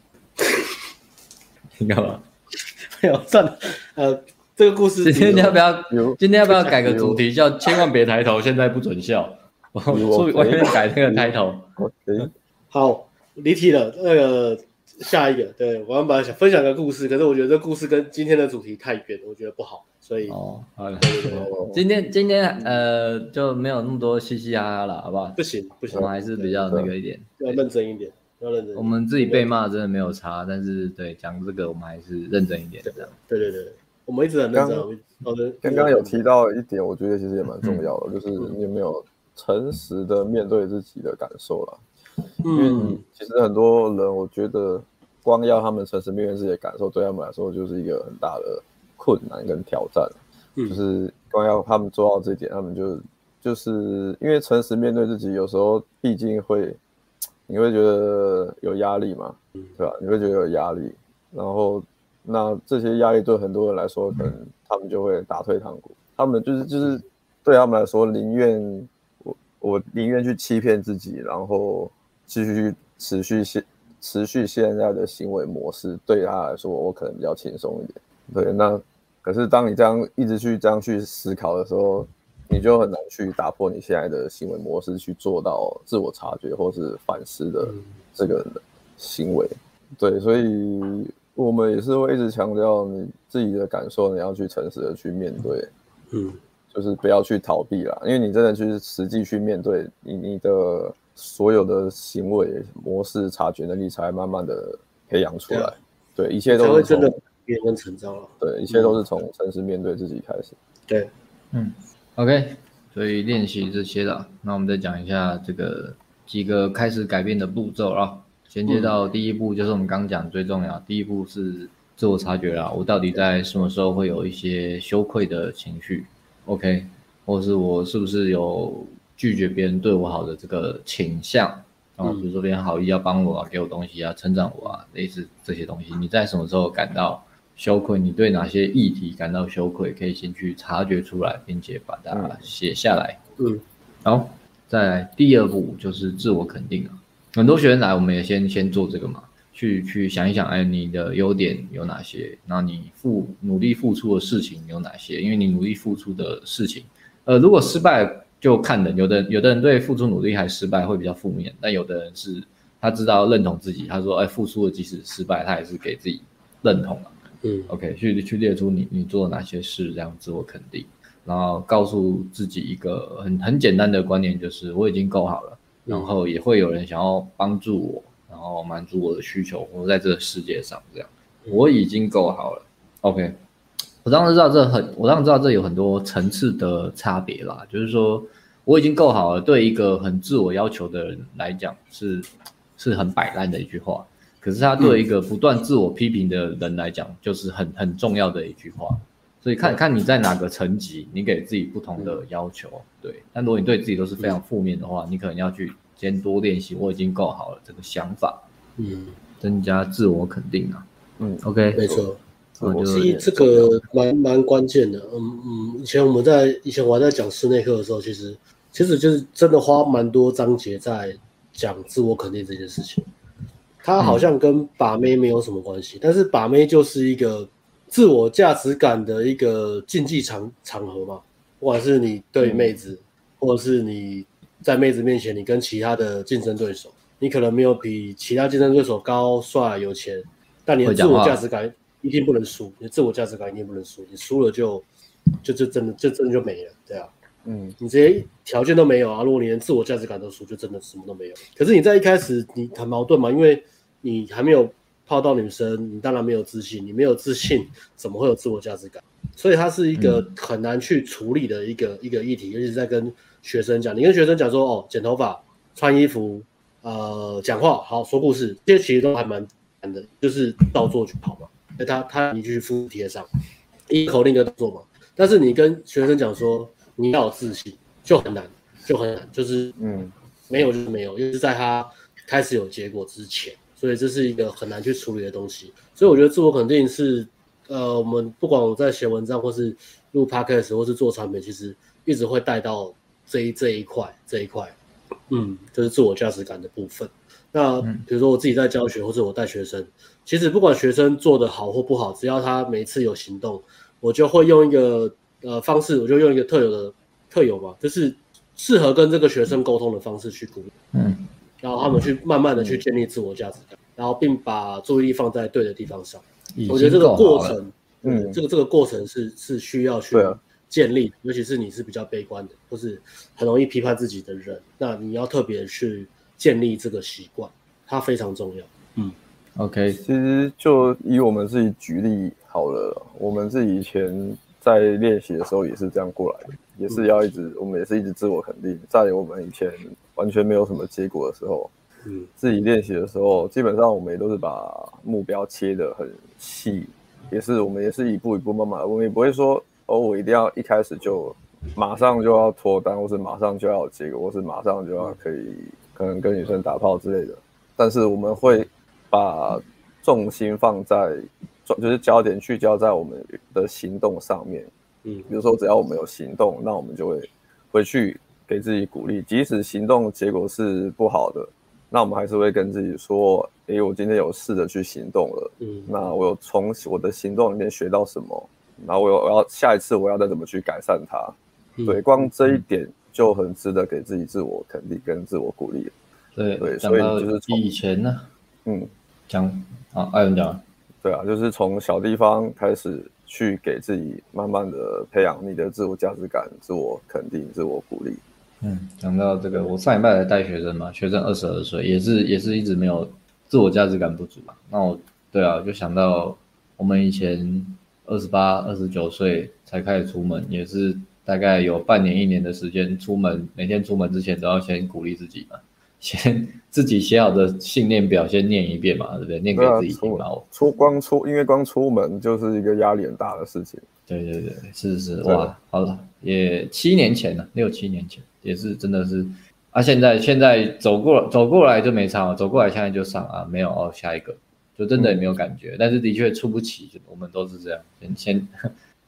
你干嘛？没有算了。呃，这个故事今天要不要？今天要不要改个主题，叫千万别抬头，现在不准笑。所以完全改那个开头。OK，好，离题了。那个下一个，对，我本来想分享个故事，可是我觉得这故事跟今天的主题太远，我觉得不好，所以哦，好了，今天今天呃就没有那么多嘻嘻哈哈了，好不好？不行不行，我们还是比较那个一点，要认真一点，要认真。我们自己被骂真的没有差，但是对讲这个我们还是认真一点，这样。对对对，我们一直很认真。好的，刚刚有提到一点，我觉得其实也蛮重要的，就是你有没有。诚实的面对自己的感受了，因为其实很多人，我觉得光要他们诚实面对自己的感受，对他们来说就是一个很大的困难跟挑战。嗯，就是光要他们做到这一点，他们就就是因为诚实面对自己，有时候毕竟会，你会觉得有压力嘛，对吧？你会觉得有压力，然后那这些压力对很多人来说，可能他们就会打退堂鼓。他们就是就是对他们来说，宁愿我我宁愿去欺骗自己，然后继续去持续现持续现在的行为模式，对他来说，我可能比较轻松一点。对，那可是当你这样一直去这样去思考的时候，你就很难去打破你现在的行为模式，去做到自我察觉或是反思的这个行为。对，所以我们也是会一直强调你自己的感受，你要去诚实的去面对。嗯，就是不要去逃避啦，因为你真的去实际去面对你你的所有的行为模式，察觉能力才慢慢的培养出来。对，对，一切都是从真的变成成长了。对，一切都是从诚实面对自己开始。对，嗯，OK，所以练习这些了，那我们再讲一下这个几个开始改变的步骤啊。衔接到第一步就是我们刚讲最重要，第一步是。自我察觉啦，我到底在什么时候会有一些羞愧的情绪？OK，或是我是不是有拒绝别人对我好的这个倾向？然后比如说别人好意要帮我啊，给我东西啊，称赞我啊，类似这些东西，你在什么时候感到羞愧？你对哪些议题感到羞愧？可以先去察觉出来，并且把它写下来。嗯，好，再来第二步就是自我肯定啊。很多学生来，我们也先先做这个嘛。去去想一想，哎，你的优点有哪些？然后你付努力付出的事情有哪些？因为你努力付出的事情，呃，如果失败就看人，有的有的人对付出努力还失败会比较负面，但有的人是他知道认同自己，他说，哎，付出了即使失败，他也是给自己认同了。嗯，OK，去去列出你你做了哪些事，这样自我肯定，然后告诉自己一个很很简单的观念，就是我已经够好了，然后也会有人想要帮助我。然后满足我的需求，我在这个世界上这样，我已经够好了。OK，我当然知道这很，我当然知道这有很多层次的差别啦。就是说，我已经够好了，对一个很自我要求的人来讲是是很摆烂的一句话。可是他对一个不断自我批评的人来讲，就是很很重要的一句话。所以看看你在哪个层级，你给自己不同的要求。对，但如果你对自己都是非常负面的话，你可能要去。先多练习，我已经够好了。这个想法，嗯，增加自我肯定啊，嗯，OK，没错，我其实这个蛮蛮关键的，嗯嗯，以前我们在以前我还在讲室内课的时候，其实其实就是真的花蛮多章节在讲自我肯定这件事情。它好像跟把妹没有什么关系，嗯，但是把妹就是一个自我价值感的一个竞技场场合嘛，不管是你对妹子，嗯，或者是你。在妹子面前，你跟其他的竞争对手，你可能没有比其他竞争对手高、帅、有钱，但你的自我价值感一定不能输。你的自我价值感一定不能输，你输了就就就真的就真的就没了，对啊，嗯，你这些条件都没有啊，如果你连自我价值感都输，就真的什么都没有。可是你在一开始你很矛盾嘛，因为你还没有泡到女生，你当然没有自信，你没有自信怎么会有自我价值感？所以它是一个很难去处理的一个、嗯、一个议题，尤其是在跟。学生讲，你跟学生讲说，哦，剪头发、穿衣服、呃，讲话，好说故事，这些其实都还蛮难的，就是照做就跑嘛。那他他你继续复贴上，一口令的做嘛。但是你跟学生讲说你要有自信，就很难，就很难，就是嗯，没有就是没有，因为是在他开始有结果之前，所以这是一个很难去处理的东西。所以我觉得自我肯定是，呃，我们不管我在写文章或是录 podcast 或是做产品，其实一直会带到。这一这一块这一块，嗯，就是自我价值感的部分。那比如说我自己在教学，或者我带学生，其实不管学生做的好或不好，只要他每次有行动，我就会用一个呃方式，我就用一个特有的特有嘛，就是适合跟这个学生沟通的方式去鼓励，嗯，然后他们去慢慢的去建立自我价值感，然后并把注意力放在对的地方上。我觉得这个过程，嗯，这个这个过程是是需要去。建立，尤其是你是比较悲观的，或是很容易批判自己的人，那你要特别去建立这个习惯，它非常重要。嗯，OK，其实就以我们自己举例好了，我们自己以前在练习的时候也是这样过来的，也是要一直，嗯、我们也是一直自我肯定，在我们以前完全没有什么结果的时候，嗯，自己练习的时候，基本上我们也都是把目标切得很细，也是我们也是一步一步慢慢，我们也不会说哦，我一定要一开始就马上就要脱单，或是马上就要有结果，或是马上就要可以可能跟女生打炮之类的。但是我们会把重心放在，就是焦点聚焦在我们的行动上面。嗯，比如说只要我们有行动，那我们就会回去给自己鼓励，即使行动结果是不好的。那我们还是会跟自己说：“诶，我今天有试着去行动了，嗯，那我有从我的行动里面学到什么？然后我有我要下一次我要再怎么去改善它？嗯、对，光这一点就很值得给自己自我肯定跟自我鼓励。对对，所以就是以前呢，嗯，讲啊，艾伦讲，对啊，就是从小地方开始去给自己慢慢的培养你的自我价值感、自我肯定、自我鼓励。”嗯，讲到这个，我上一拜来带学生嘛，学生二十二岁，也是也是一直没有自我价值感不足嘛。那我对啊，就想到我们以前二十八、二十九岁才开始出门，也是大概有半年、一年的时间出门，每天出门之前都要先鼓励自己嘛，先自己写好的信念表先念一遍嘛，对不对？念给自己听嘛。出光出，因为光出门就是一个压力很大的事情。对对对，是是是，哇，好了，也七年前了，六七年前。也是真的是啊，现在现在走过走过来就没差了，走过来现在就上啊，没有哦，下一个就真的也没有感觉，嗯、但是的确出不起，我们都是这样，先先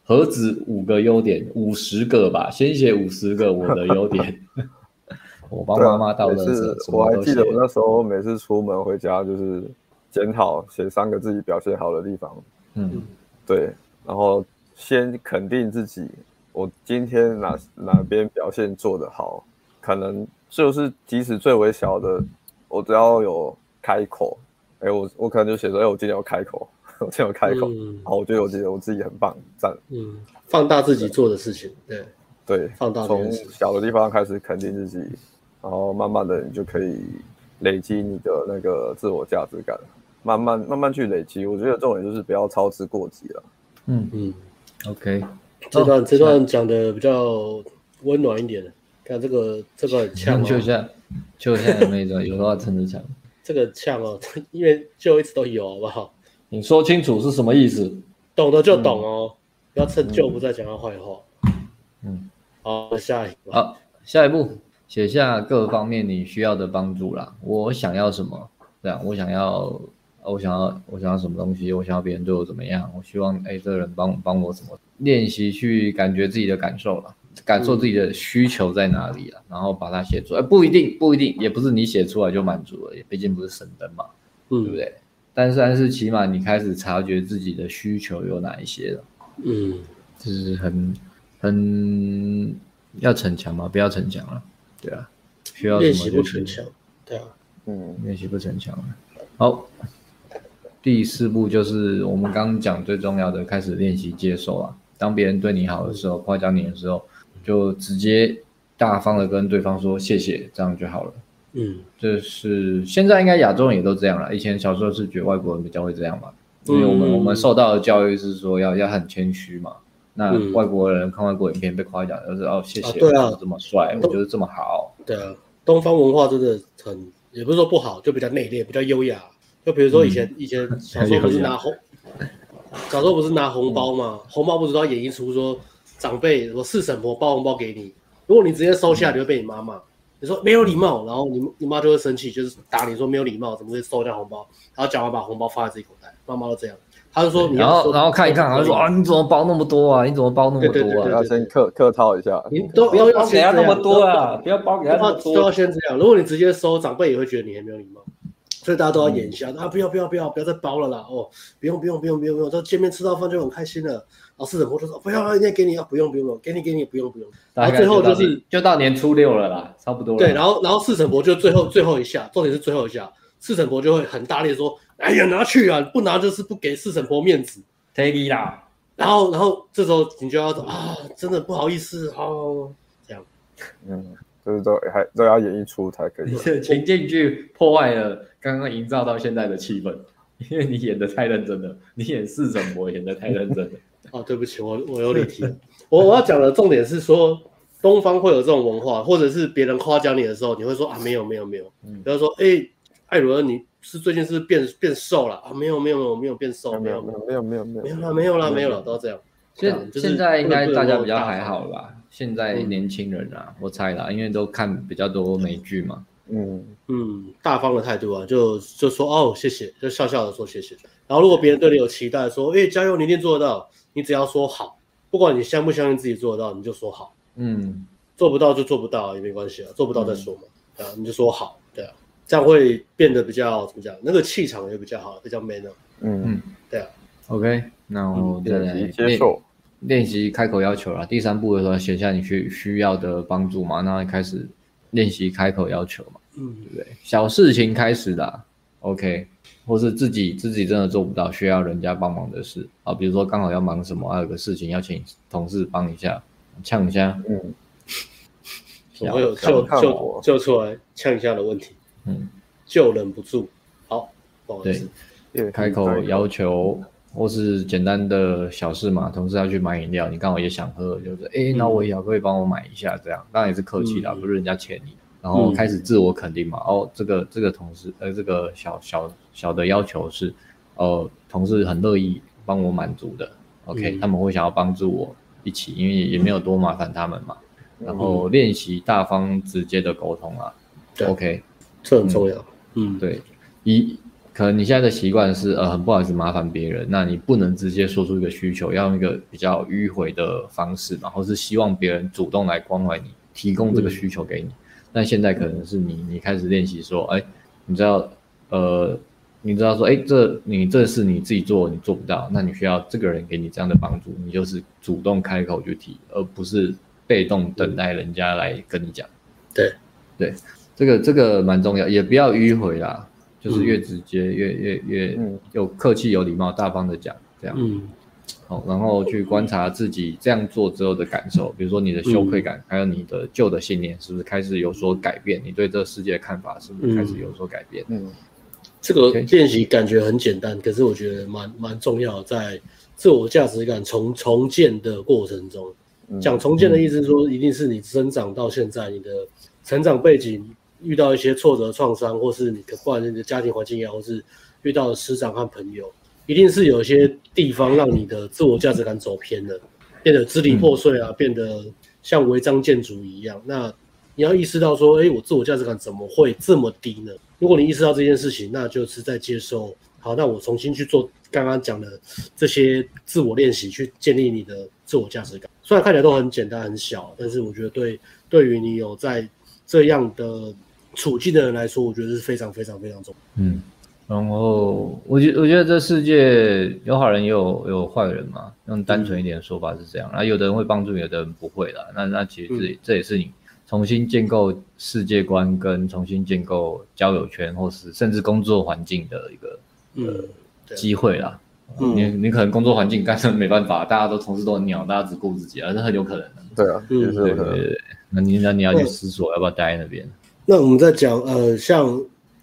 何止五个优点，五十个吧，先写五十个我的优点。我帮妈妈倒垃圾，我还记得我那时候每次出门回家就是检讨写三个自己表现好的地方，嗯，对，然后先肯定自己。我今天哪哪边表现做得好，可能就是即使最微小的，我只要有开口，哎、欸，我我可能就写说，哎、欸，我今天要开口，我今天要开口，嗯、好，我觉得我觉得我自己很棒，赞，嗯，放大自己做的事情，对。对，放大从小的地方开始肯定自己，然后慢慢的你就可以累积你的那个自我价值感，慢慢慢慢去累积，我觉得重点就是不要操之过急了，嗯嗯，OK。这段、哦、这段讲的比较温暖一点的，看这个这个很呛、哦，就像就像那种有的话撑着讲，这个呛哦，因为就一直都有，好不好？你说清楚是什么意思？懂的就懂哦，嗯、不要趁就不在讲他坏话。嗯，好，下一步。好，下一步写下各方面你需要的帮助啦。我想要什么？这样，我想要。我想要，我想要什么东西？我想要别人对我怎么样？我希望，哎，这个人帮帮我什么？练习去感觉自己的感受了，感受自己的需求在哪里了，嗯、然后把它写出来。不一定，不一定，也不是你写出来就满足了，也毕竟不是神灯嘛，嗯、对不对？但是，但是起码你开始察觉自己的需求有哪一些了。嗯，就是很很要逞强嘛，不要逞强了，对啊，需要练习不逞强，对啊，嗯，练习不逞强了，好。第四步就是我们刚刚讲最重要的，开始练习接受啊。当别人对你好的时候，夸奖你的时候，就直接大方的跟对方说谢谢，这样就好了。嗯，这是现在应该亚洲人也都这样了。以前小时候是觉得外国人比较会这样嘛，因为我们我们受到的教育是说要要很谦虚嘛。那外国人看外国影片被夸奖，就是哦谢谢，对啊，这么帅，我觉得这么好。对啊，东方文化真的很，也不是说不好，就比较内敛，比较优雅。就比如说以前、嗯、以前小时候不是拿红，小时候不是拿红包嘛？红包不是都要演绎出说长辈说四婶婆包红包给你，如果你直接收下，你会被你妈骂。你说没有礼貌，然后你你妈就会生气，就是打你说没有礼貌，怎么会收掉红包？然后讲完把红包放在自己口袋，妈妈都这样。他就说你要然后然后看一看，他就说啊你怎么包那么多啊？你怎么包那么多啊？要先客客套一下，你都不要包给他那么多啊！不要包给他那么多，都要先这样。如果你直接收，长辈也会觉得你很没有礼貌。所以大家都要演一下、嗯、啊！不要不要不要不要再包了啦！哦，不用不用不用不用不用，这见面吃到饭就很开心了。老师怎么就说不要，人家给你啊！不用不用不用，给你给你不用不用。然后最后就是就到年初六了啦，差不多了。对，然后然后四婶婆就最后最后一下，重点是最后一下，四婶婆就会很大力说：“哎呀，拿去啊！不拿就是不给四婶婆面子。” take it 啦。然后然后这时候你就要说啊，真的不好意思哦，这样，嗯。就是都还都要演一出才可以。情境剧破坏了刚刚营造到现在的气氛，因为你演的太认真了，你演四婶婆演的太认真了。哦，对不起，我我有点提。我我要讲的重点是说，东方会有这种文化，或者是别人夸奖你的时候，你会说啊没有没有没有。比如说哎艾伦，你是最近是，是变变瘦了啊？没有没有没有没有变瘦，没有没有没有没有没有没有了没有了没有了，都要这样。现现在应该大家比较还好了吧？现在年轻人啊，我猜啦，因为都看比较多美剧嘛。嗯嗯，大方的态度啊，就就说哦谢谢，就笑笑的说谢谢。然后如果别人对你有期待，说哎加油，你一定做得到，你只要说好，不管你相不相信自己做得到，你就说好。嗯，做不到就做不到也没关系啊，做不到再说嘛。啊，你就说好，对啊，这样会变得比较怎么讲？那个气场也比较好，比较 man 嗯嗯，对啊。OK，那我再来接受练习开口要求了。第三步的时候写下你需需要的帮助嘛，然后开始练习开口要求嘛。嗯，对不对？小事情开始啦，OK，或是自己自己真的做不到，需要人家帮忙的事。啊，比如说刚好要忙什么，还有个事情要请同事帮一下，呛一下，嗯，我会有救救救出来呛一下的问题，嗯，就忍不住，好，不好意思，对，开口要求或是简单的小事嘛，同事要去买饮料，你刚好也想喝，就是哎，那我也要可以帮我买一下，这样当然也是客气的，不是人家欠你。然后开始自我肯定嘛，嗯、哦，这个这个同事，呃，这个小小小的要求是，呃，同事很乐意帮我满足的，OK，、嗯、他们会想要帮助我一起，因为也没有多麻烦他们嘛。嗯、然后练习大方直接的沟通啊、嗯、，OK，这很重要。嗯，对，一可能你现在的习惯是，呃，很不好意思麻烦别人，那你不能直接说出一个需求，要用一个比较迂回的方式然后是希望别人主动来关怀你，提供这个需求给你。嗯但现在可能是你，你开始练习说，哎，你知道，呃，你知道说，哎，这你这是你自己做你做不到，那你需要这个人给你这样的帮助，你就是主动开口去提，而不是被动等待人家来跟你讲。对，对，这个这个蛮重要，也不要迂回啦，就是越直接越越越有客气有礼貌大方的讲这样。嗯。好，然后去观察自己这样做之后的感受，比如说你的羞愧感，嗯、还有你的旧的信念，是不是开始有所改变？你对这个世界的看法是不是开始有所改变？嗯，这个练习感觉很简单，可是我觉得蛮蛮重要，在自我价值感重重建的过程中，讲重建的意思是说，一定是你生长到现在，你的成长背景遇到一些挫折创伤，或是你的不管你的家庭环境也好，或是遇到的师长和朋友。一定是有些地方让你的自我价值感走偏了，变得支离破碎啊，嗯、变得像违章建筑一样。那你要意识到说，哎，我自我价值感怎么会这么低呢？如果你意识到这件事情，那就是在接受。好，那我重新去做刚刚讲的这些自我练习，去建立你的自我价值感。虽然看起来都很简单很小，但是我觉得对对于你有在这样的处境的人来说，我觉得是非常非常非常重要。嗯。然后我觉我觉得这世界有好人也有有坏人嘛，用单纯一点的说法是这样。然后有的人会帮助，有的人不会啦。那那其实这这也是你重新建构世界观跟重新建构交友圈，或是甚至工作环境的一个呃机会啦。你你可能工作环境干脆没办法，大家都同事都很鸟，大家只顾自己啊，这很有可能的。对啊，对对对。那你那你要去思索要不要待在那边。那我们在讲呃像。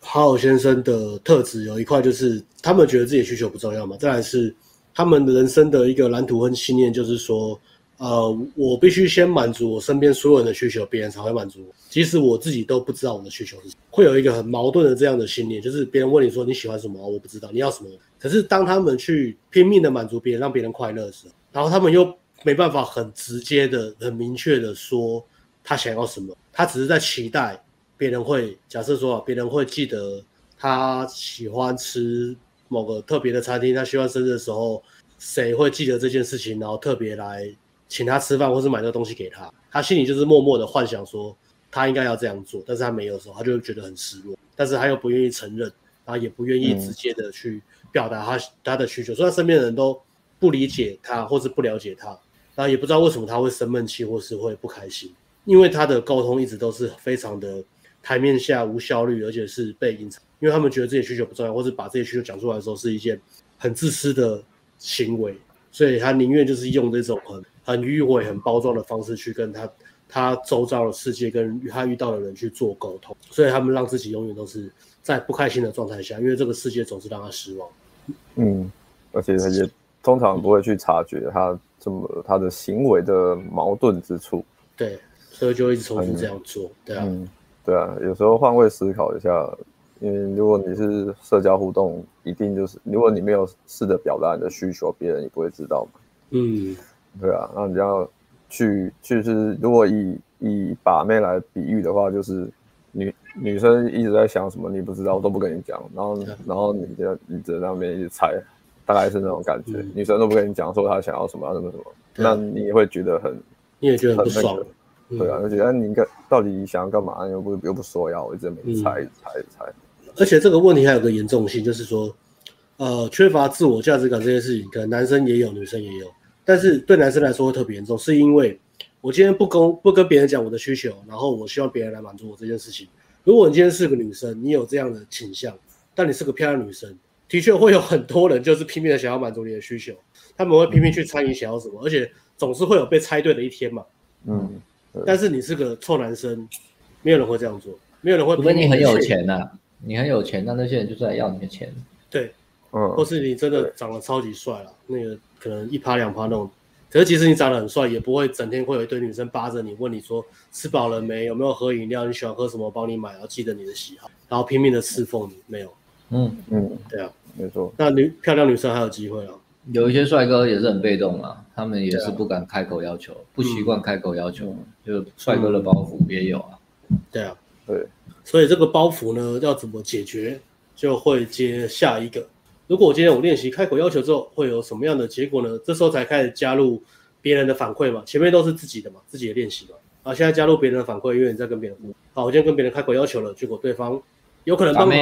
好好先生的特质有一块就是，他们觉得自己需求不重要嘛。再来是他们的人生的一个蓝图和信念，就是说，呃，我必须先满足我身边所有人的需求，别人才会满足我。即使我自己都不知道我的需求是什么，会有一个很矛盾的这样的信念，就是别人问你说你喜欢什么，我不知道你要什么。可是当他们去拼命的满足别人，让别人快乐的时候，然后他们又没办法很直接的、很明确的说他想要什么，他只是在期待。别人会假设说，别人会记得他喜欢吃某个特别的餐厅，他希望生日的时候，谁会记得这件事情，然后特别来请他吃饭，或是买这个东西给他。他心里就是默默的幻想说，他应该要这样做，但是他没有的时候，他就觉得很失落，但是他又不愿意承认，然后也不愿意直接的去表达他他的需求，所以他身边的人都不理解他，或是不了解他，然后也不知道为什么他会生闷气，或是会不开心，因为他的沟通一直都是非常的。台面下无效率，而且是被隐藏，因为他们觉得自己需求不重要，或是把这些需求讲出来的时候是一件很自私的行为，所以他宁愿就是用这种很很迂回、很包装的方式去跟他他周遭的世界跟他遇到的人去做沟通，所以他们让自己永远都是在不开心的状态下，因为这个世界总是让他失望。嗯，而且他也通常不会去察觉他这么他的行为的矛盾之处。对，所以就一直重复这样做，嗯、对啊。嗯对啊，有时候换位思考一下，因为如果你是社交互动，一定就是如果你没有试着表达你的需求，别人也不会知道嘛。嗯，对啊，那你要去去是，如果以以把妹来比喻的话，就是女女生一直在想什么，你不知道，都不跟你讲，然后然后你就你在那边一直猜，大概是那种感觉。嗯、女生都不跟你讲，说她想要什么，什么什么，那你也会觉得很，你也觉得很不爽。很那个、对啊，而且那你应该到底想要干嘛？又不又不说要，我一直没猜，嗯、猜猜。而且这个问题还有个严重性，就是说，呃，缺乏自我价值感这件事情，可能男生也有，女生也有，但是对男生来说会特别严重，是因为我今天不跟不跟别人讲我的需求，然后我希望别人来满足我这件事情。如果你今天是个女生，你有这样的倾向，但你是个漂亮女生，的确会有很多人就是拼命的想要满足你的需求，他们会拼命去猜你想要什么，而且总是会有被猜对的一天嘛。嗯，但是你是个臭男生，没有人会这样做，没有人会。除非你很有钱呐、啊。你很有钱，那那些人就是来要你的钱。对，嗯，或是你真的长得超级帅了，那个可能一趴两趴那种。可是其实你长得很帅，也不会整天会有一堆女生扒着你，问你说吃饱了没，有没有喝饮料，你喜欢喝什么，帮你买，然后记得你的喜好，然后拼命的侍奉你，没有。嗯嗯，对啊，没错。那女漂亮女生还有机会啊？有一些帅哥也是很被动啊，他们也是不敢开口要求，啊、不习惯开口要求，嗯、就帅哥的包袱也有啊。对啊，对。所以这个包袱呢，要怎么解决，就会接下一个。如果我今天我练习开口要求之后，会有什么样的结果呢？这时候才开始加入别人的反馈嘛，前面都是自己的嘛，自己的练习嘛。啊，现在加入别人的反馈，因为你在跟别人互动。好，我今天跟别人开口要求了，结果对方有可能帮忙，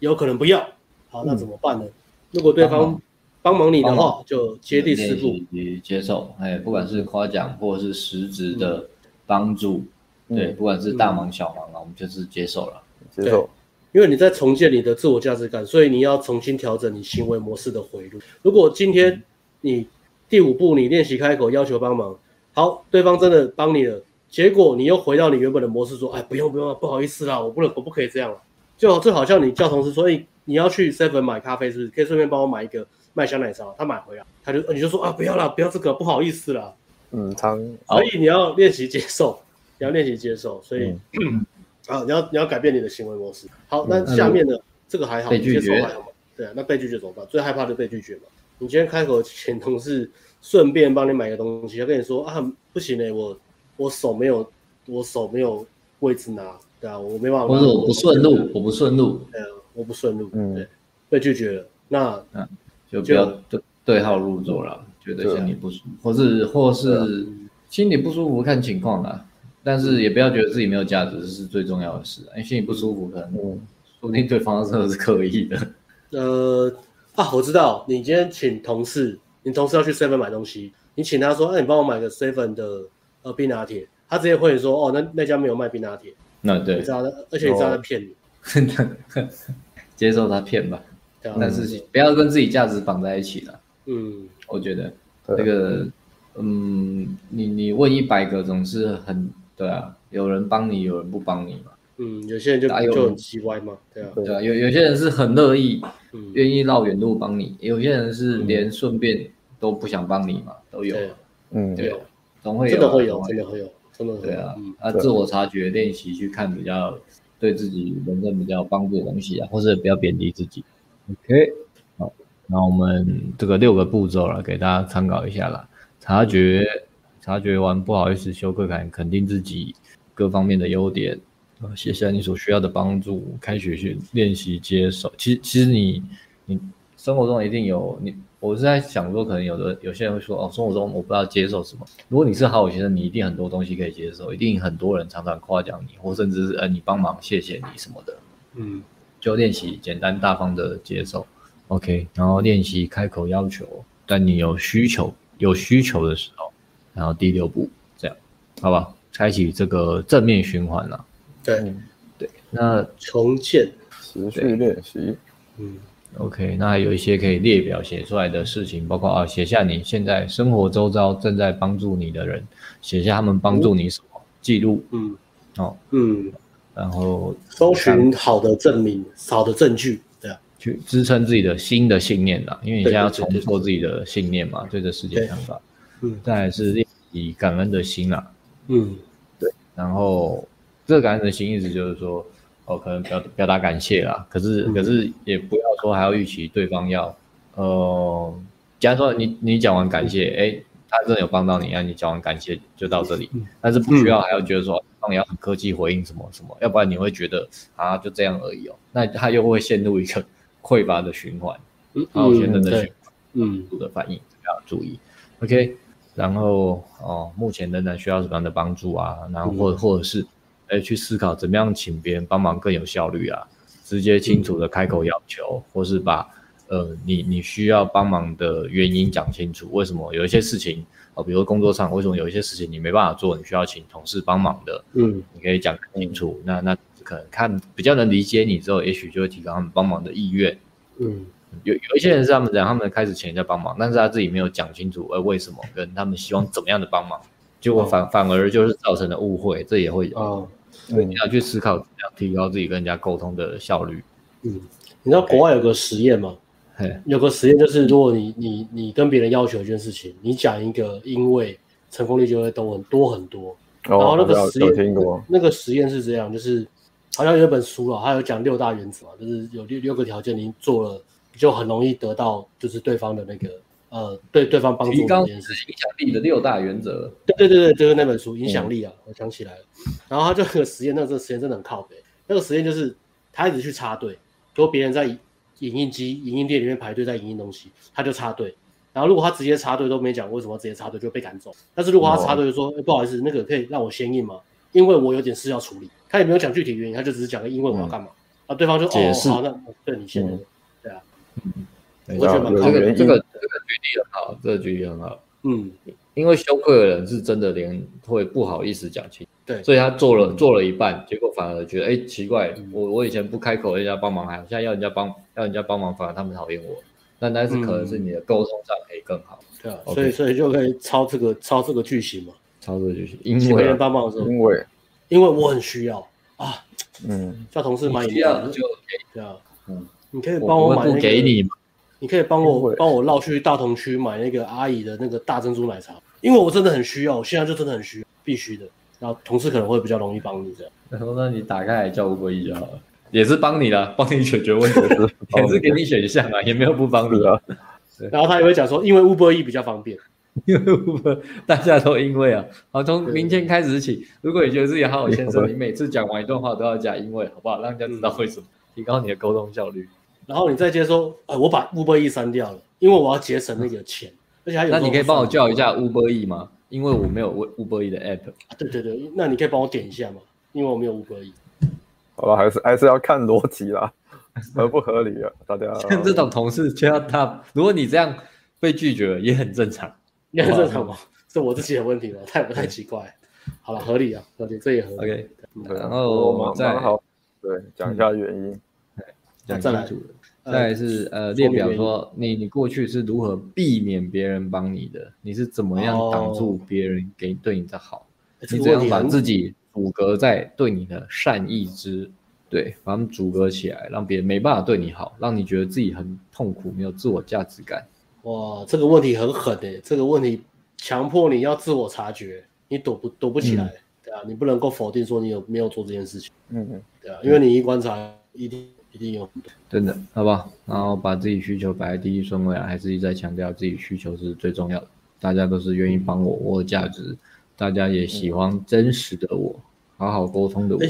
有可能不要。好，那怎么办呢？嗯、如果对方帮忙你的话，就接第四步，接受。哎，不管是夸奖或者是实质的帮助。嗯对，不管是大忙小忙啊，嗯、我们就是接受了，接受。因为你在重建你的自我价值感，所以你要重新调整你行为模式的回路。如果今天你第五步你练习开口要求帮忙，好，对方真的帮你了，结果你又回到你原本的模式，说，哎，不用不用，不好意思啦，我不能，我不可以这样了。就好，就好像你叫同事说，哎，你要去 seven 买咖啡，是不是？可以顺便帮我买一个麦香奶茶。他买回来，他就你就说啊，不要了，不要这个，不好意思了。嗯，汤。所以你要练习接受。你要练习接受，所以，啊，你要你要改变你的行为模式。好，那下面的这个还好，接受还好吗？对啊，那被拒绝怎么办？最害怕就被拒绝嘛。你今天开口请同事顺便帮你买个东西，他跟你说啊，不行嘞，我我手没有，我手没有位置拿，对啊，我没办法。或者我不顺路，我不顺路，对啊，我不顺路，嗯，对，被拒绝了，那嗯，就不要对对号入座了，觉得心里不舒服，或是或是心里不舒服，看情况啦。但是也不要觉得自己没有价值，这是最重要的事。因为心里不舒服，可能说不定对方真的是刻意的。呃啊，我知道，你今天请同事，你同事要去 Seven 买东西，你请他说，哎，你帮我买个 Seven 的呃冰拿铁，他直接会说，哦，那那家没有卖冰拿铁。那对，你知道，而且你知道他骗你，哦、接受他骗吧。啊、但是不要跟自己价值绑在一起了。嗯，我觉得这个，嗯，嗯，你你问一百个总是很。对啊，有人帮你，有人不帮你嘛。嗯，有些人就就很奇怪嘛。对啊，对啊，有有些人是很乐意，愿意绕远路帮你；有些人是连顺便都不想帮你嘛，都有。嗯，对，总会有，真的会有，真的会有，真的会有。对啊，啊，自我察觉练习去看比较对自己人生比较有帮助的东西啊，或者不要贬低自己。OK，好，那我们这个六个步骤了，给大家参考一下啦。察觉。察觉完不好意思，羞愧感，肯定自己各方面的优点，呃，写下你所需要的帮助，开始去练习接受。其实，其实你你生活中一定有你，我是在想说，可能有的有些人会说，哦，生活中我不知道接受什么。如果你是好学生，你一定很多东西可以接受，一定很多人常常夸奖你，或甚至是呃你帮忙，谢谢你什么的。嗯，就练习简单大方的接受，OK，然后练习开口要求，但你有需求有需求的时候。然后第六步，这样，好吧，开启这个正面循环了。对，对，那重建，持续练习。嗯，OK，那还有一些可以列表写出来的事情，包括啊，写下你现在生活周遭正在帮助你的人，写下他们帮助你什么，记录。嗯，哦，嗯，然后搜寻好的证明，好的证据，对啊，去支撑自己的新的信念啦，因为你现在要重塑自己的信念嘛，对这世界想法。嗯，再来是练习感恩的心啦。嗯，对。然后这个感恩的心意思就是说，哦，可能表表达感谢啦。可是、嗯、可是也不要说还要预期对方要，呃，假如说你你讲完感谢，哎、欸，他真的有帮到你，那你讲完感谢就到这里，嗯、但是不需要还要觉得说对方要很客气回应什么什么，要不然你会觉得啊就这样而已哦，那他又会陷入一个匮乏的循环，嗯，然后先生的循环，嗯，的反应要注意，OK。然后哦，目前仍然需要什么样的帮助啊？然后或者或者是，哎，去思考怎么样请别人帮忙更有效率啊？直接清楚的开口要求，或是把呃你你需要帮忙的原因讲清楚。为什么有一些事情哦，比如说工作上为什么有一些事情你没办法做，你需要请同事帮忙的？嗯，你可以讲清楚。那那可能看比较能理解你之后，也许就会提高他们帮忙的意愿。嗯。有有一些人是他们讲，他们开始请人家帮忙，但是他自己没有讲清楚，呃，为什么跟他们希望怎么样的帮忙，结果反反而就是造成了误会，这也会有。哦，对，你要去思考怎么样提高自己跟人家沟通的效率。嗯，你知道国外有个实验吗？嘿，有个实验就是，如果你你你跟别人要求一件事情，你讲一个因为，成功率就会都很多很多。然后那个实验，那个实验是这样，就是好像有一本书了，它有讲六大原则嘛，就是有六六个条件，你做了。就很容易得到，就是对方的那个，呃，对对方帮助。这件事情影响力的六大原则。对对对对，就是那本书《影响力》啊，嗯、我想起来了。然后他就那个实验，那个实验真的很靠北。那个实验就是他一直去插队，说别人在影印机、影印店里面排队在影印东西，他就插队。然后如果他直接插队都没讲为什么直接插队就被赶走。但是如果他插队就说、哦欸、不好意思，那个可以让我先印吗？因为我有点事要处理。他也没有讲具体原因，他就只是讲个因为我要干嘛。嗯、啊，对方就哦、好，那对你先。嗯嗯，我觉得这个这个这个举例很好，这个举例很好。嗯，因为羞愧的人是真的连会不好意思讲清，对，所以他做了做了一半，结果反而觉得哎奇怪，我我以前不开口，人家帮忙还好，现在要人家帮要人家帮忙，反而他们讨厌我。那但是可能是你的沟通上可以更好，对啊，所以所以就可以抄这个抄这个句型嘛，抄这个句型，因为帮忙的时候，因为。因为我很需要。啊，嗯，叫同事买饮料就。这样，嗯。你可以帮我买那个，给你，你可以帮我帮我绕去大同区买那个阿姨的那个大珍珠奶茶，因为我真的很需要，我现在就真的很需要，必须的。然后同事可能会比较容易帮你这样。然 后那你打开来叫乌龟一就好了，也是帮你的，帮你解决问题，也是给你选项啊，也没有不帮你啊。然后他也会讲说，因为 Uber Eats 比较方便，因为 Uber 大家都因为啊，好，从明天开始起，如果你觉得自己好好先生，你每次讲完一段话都要加因为，好不好？让人家知道为什么，提高你的沟通效率。然后你再接说，呃，我把 Uber E 删掉了，因为我要节省那个钱，而且还有。那你可以帮我叫一下 Uber E 吗？因为我没有 Uber E 的 app。对对对，那你可以帮我点一下吗？因为我没有 Uber E。好了，还是还是要看逻辑啦，合不合理啊？大家。像这种同事就要他，如果你这样被拒绝了，也很正常，也很正常吗？是我自己的问题了，太不太奇怪？好了，合理啊，合理，这也合理。OK，然后我们再好，对，讲一下原因。讲清楚了，再来是呃列表说你你过去是如何避免别人帮你的，你是怎么样挡住别人给对你的好，你怎样把自己阻隔在对你的善意之，对，把他们阻隔起来，让别人没办法对你好，让你觉得自己很痛苦，没有自我价值感。哇，这个问题很狠诶，这个问题强迫你要自我察觉，你躲不躲不起来，对啊，你不能够否定说你有没有做这件事情，嗯嗯，对啊，因为你一观察一定。一定有，真的，好不好？然后把自己需求摆在第一顺位啊，还是一再强调自己需求是最重要的。大家都是愿意帮我，我有价值，大家也喜欢真实的我，好好沟通的我。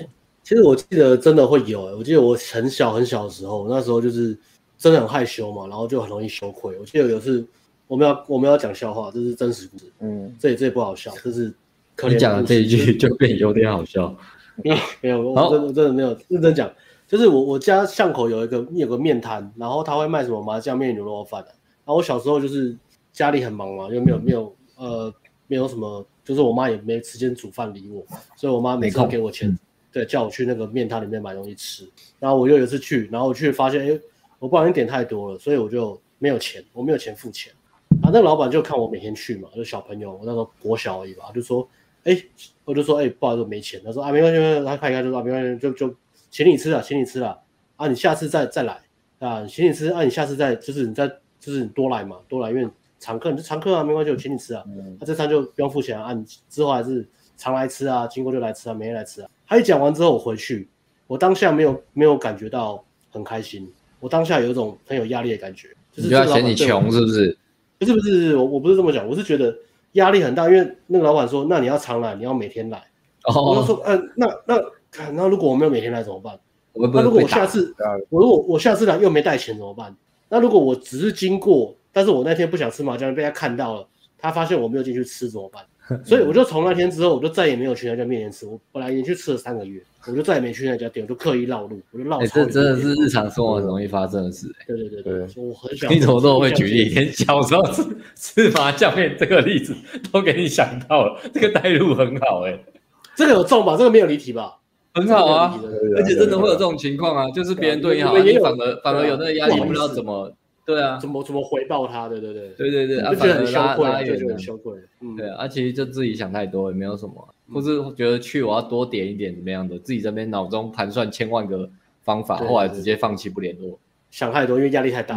其实我记得真的会有，我记得我很小很小的时候，那时候就是真的很害羞嘛，然后就很容易羞愧。我记得有次我们要我们要讲笑话，这是真实故事，嗯，这也这也不好笑，这是。你讲的这一句就变有点好笑，没有没有，我真的真的没有认真讲。就是我我家巷口有一个有个面摊，然后他会卖什么麻酱面、牛肉饭的。然后我小时候就是家里很忙嘛，又没有没有呃没有什么，就是我妈也没时间煮饭理我，所以我妈每次都给我钱，对，叫我去那个面摊里面买东西吃。然后我又有一次去，然后我去发现，哎，我不小心点太多了，所以我就没有钱，我没有钱付钱。啊，那个老板就看我每天去嘛，就小朋友，我那时候国小而已吧，就说，哎，我就说，哎，不好意思，我没钱。他说啊，没关系，没关系，他看一看就说啊，没关系，就就。请你吃啊，请你吃啊，啊，你下次再再来啊，请你吃啊，你下次再就是你再就是你多来嘛，多来，因为常客你就常客啊，没关系，我请你吃啊，那、嗯啊、这餐就不用付钱啊，啊，你之后还是常来吃啊，经过就来吃啊，每天来吃啊。他一讲完之后，我回去，我当下没有没有感觉到很开心，我当下有一种很有压力的感觉，就是要嫌你穷是不是？不是不是，我我不是这么讲，我是觉得压力很大，因为那个老板说，那你要常来，你要每天来。哦。我就说，嗯、呃，那那那如果我没有每天来怎么办？那如果我下次，我如果我下次来又没带钱怎么办？那如果我只是经过，但是我那天不想吃麻酱被他看到了，他发现我没有进去吃怎么办？所以我就从那天之后，我就再也没有去那家面店吃。我本来已经去吃了三个月，我就再也没去那家店，我就刻意绕路，我就绕。哎、欸，这真的是日常生活很容易发生的事、欸。对对对对，我很想。你怎么都会举例？连小时候吃 吃麻酱面这个例子都给你想到了，这个带入很好哎、欸。这个有中吧？这个没有离题吧？很好啊，而且真的会有这种情况啊，就是别人对你好，你反而反而有那个压力，不知道怎么对啊，怎么怎么回报他？对对对对对对，就觉得很羞愧，就觉得很羞愧。嗯，对啊，其实就自己想太多，也没有什么，或是觉得去我要多点一点怎么样的，自己这边脑中盘算千万个方法，后来直接放弃不联络。想太多，因为压力太大，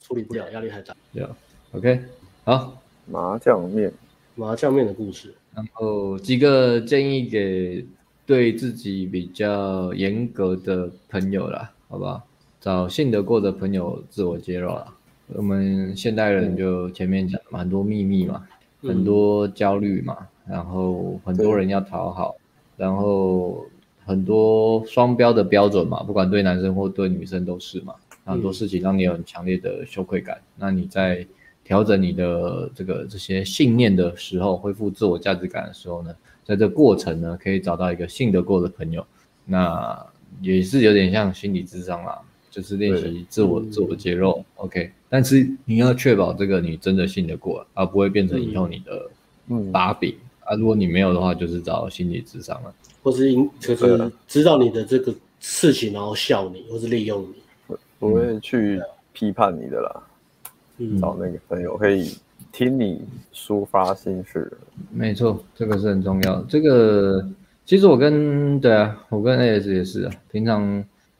处理不了，压力太大。对啊，OK，好，麻酱面，麻酱面的故事，然后几个建议给。对自己比较严格的朋友啦，好不好？找信得过的朋友自我揭露啦。我们现代人就前面讲了很多秘密嘛，嗯、很多焦虑嘛，然后很多人要讨好，然后很多双标的标准嘛，不管对男生或对女生都是嘛。很多事情让你有很强烈的羞愧感，嗯、那你在调整你的这个这些信念的时候，恢复自我价值感的时候呢？在这过程呢，可以找到一个信得过的朋友，那也是有点像心理智商啦，就是练习自我自我揭露，OK。但是你要确保这个你真的信得过，而不会变成以后你的把柄啊。如果你没有的话，就是找心理智商了，或是因就是知道你的这个事情，然后笑你，或是利用你，不会去批判你的啦。找那个朋友可以。听你抒发心事，没错，这个是很重要。这个其实我跟对啊，我跟 AS 也是啊，平常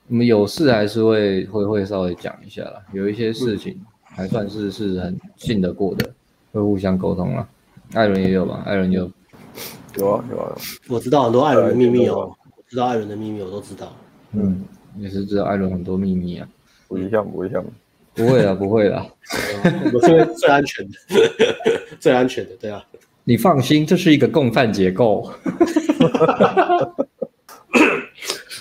我们有事还是会会会稍微讲一下啦。有一些事情还算是是很信得过的，会互相沟通啦。艾伦也有吧？艾伦有有啊有啊，我知道很多艾伦的秘密哦，我知道艾伦的秘密我都知道。嗯，也是知道艾伦很多秘密啊，不一样不一样。不会啦，不会啦，我是最安全的，最安全的，对啊。你放心，这是一个共犯结构。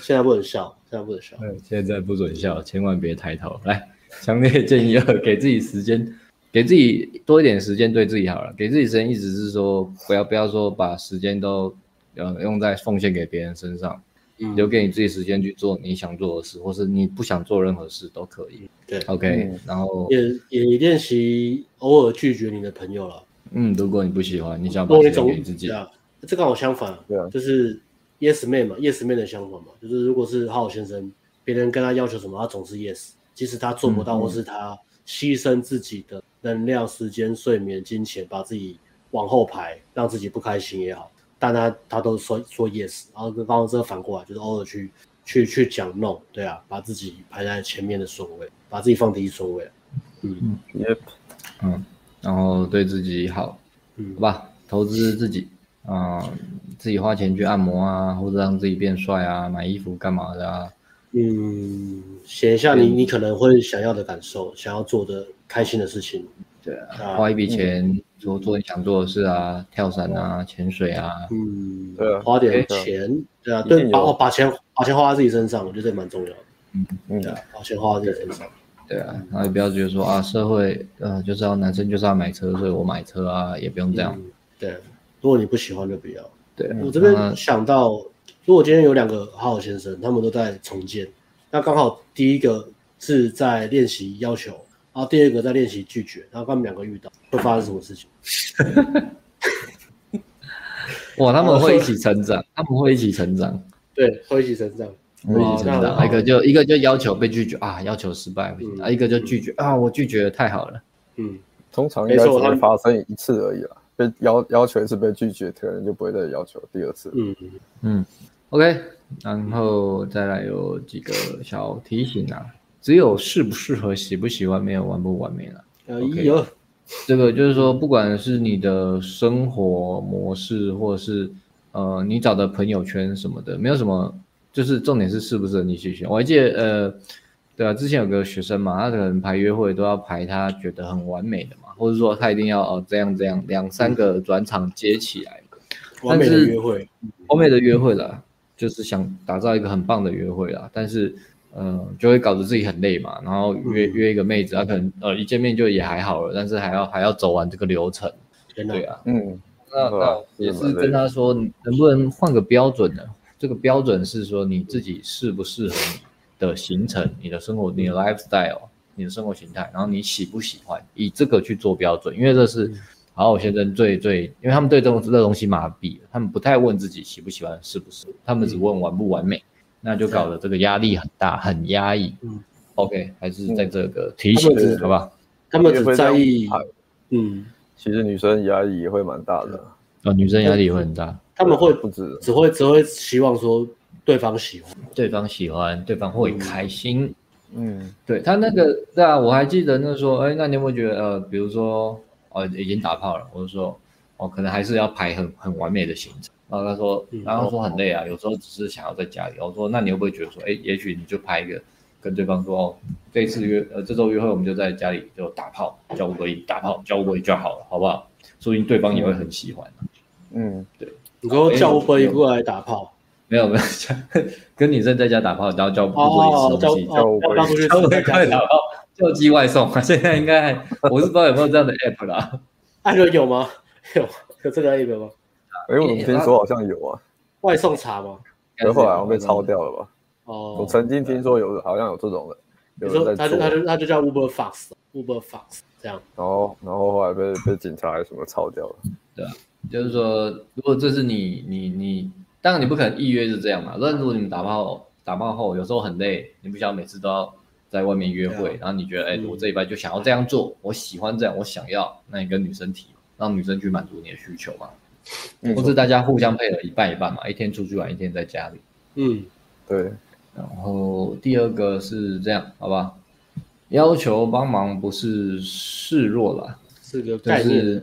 现在不能笑，现在不能笑。现在不准笑，千万别抬头。来，强烈建议要给自己时间，给自己多一点时间，对自己好了。给自己时间，意思是说，不要不要说把时间都呃用在奉献给别人身上。留给你自己时间去做你想做的事，或是你不想做任何事都可以。对，OK，嗯，然后也也练习偶尔拒绝你的朋友了。嗯，如果你不喜欢，你想把时间给你自己。对啊，这刚好相反。对啊，就是 Yes Man 嘛，Yes Man 的相反嘛，就是如果是好好先生，别人跟他要求什么，他总是 Yes，即使他做不到，嗯，或是他牺牲自己的能量、时间、睡眠、金钱，把自己往后排，让自己不开心也好。但他他都说说 yes，然后跟刚刚这个反过来，就是偶尔去去去讲 no，对啊，把自己排在前面的顺位，把自己放第一顺位。嗯，yep，嗯，然后对自己好，嗯，好吧，投资自己，啊、呃，自己花钱去按摩啊，或者让自己变帅啊，买衣服干嘛的啊？嗯，写一下你你可能会想要的感受，想要做的开心的事情。对啊，花一笔钱做做你想做的事啊，跳伞啊，潜水啊，嗯，对啊，花点钱，对啊，对，把把钱把钱花在自己身上，我觉得这蛮重要的。嗯嗯，对啊，把钱花在自己身上。对啊，然后也不要觉得说啊，社会呃就是要男生就是要买车，所以我买车啊，也不用这样。对，如果你不喜欢就不要。对，我这边想到，如果今天有两个好好先生，他们都在重建，那刚好第一个是在练习要求。然后第二个在练习拒绝，然后他们两个遇到会发生什么事情？哇，他们会一起成长，他们会一起成长，对，会一起成长，会一起成长。一个就一个就要求被拒绝啊，要求失败，啊，一个就拒绝啊，我拒绝了，太好了。嗯，通常应该只会发生一次而已啦，被要要求一次被拒绝，可能就不会再要求第二次。嗯嗯，OK，然后再来有几个小提醒啊。只有适不适合、喜不喜欢，没有完不完美了。有、okay，这个就是说，不管是你的生活模式，或者是呃你找的朋友圈什么的，没有什么就是重点是适不适合你去选。我还记得，呃，对啊，之前有个学生嘛，他可能排约会都要排他觉得很完美的嘛，或者说他一定要哦这样这样两三个转场接起来，嗯、完美的约会，完美的约会了，就是想打造一个很棒的约会啦，但是。嗯、呃，就会搞得自己很累嘛，然后约、嗯、约一个妹子，她、啊、可能呃一见面就也还好了，但是还要还要走完这个流程，对啊，嗯，那那也是跟他说，能不能换个标准呢？这个标准是说你自己适不适合你的行程、你的生活、你的 lifestyle、你的生活形态，然后你喜不喜欢，以这个去做标准，因为这是好好先生最最，因为他们对这种这东西麻痹了，他们不太问自己喜不喜欢，适不适合，他们只问完不完美。那就搞得这个压力很大，很压抑。嗯，OK，还是在这个提醒，好吧？他们只在意，嗯，其实女生压力也会蛮大的。哦，女生压力也会很大。他们会不止，只会只会希望说对方喜欢，对方喜欢，对方会开心。嗯，对他那个，对啊，我还记得那时候，哎，那你有没有觉得，呃，比如说，哦，已经打炮了，我就说，哦，可能还是要排很很完美的行程。然后他说，然后说很累啊，有时候只是想要在家里。我说，那你会不会觉得说，哎，也许你就拍一个，跟对方说，哦，这次约，呃，这周约会我们就在家里就打炮，叫 Uber 打炮，叫 Uber 就好了，好不好？说不定对方也会很喜欢。嗯，对。你说叫 Uber 过来打炮？没有没有，跟女生在家打炮，然后叫 Uber 吃东西，叫 Uber 快打炮，叫鸡外送。现在应该我是不知道有没有这样的 app 啦。艾伦有吗？有有这个 app 吗？哎，我怎么听说好像有啊？外送茶吗？然后后来我被抄掉了吧？哦，我曾经听说有，好像有这种的。有时候他就他就他就叫 Uber Fox，Uber Fox 这样。然后然后后来被被警察还是什么抄掉了。对啊，就是说，如果这是你你你，当然你不可能预约是这样嘛。但如果你们打炮打炮后，有时候很累，你不想每次都要在外面约会，然后你觉得哎，我这一拜就想要这样做，我喜欢这样，我想要，那你跟女生提，让女生去满足你的需求嘛。或是大家互相配合一半一半嘛，一天出去玩，一天在家里。嗯，对。然后第二个是这样，好吧？要求帮忙不是示弱啦，是个概念。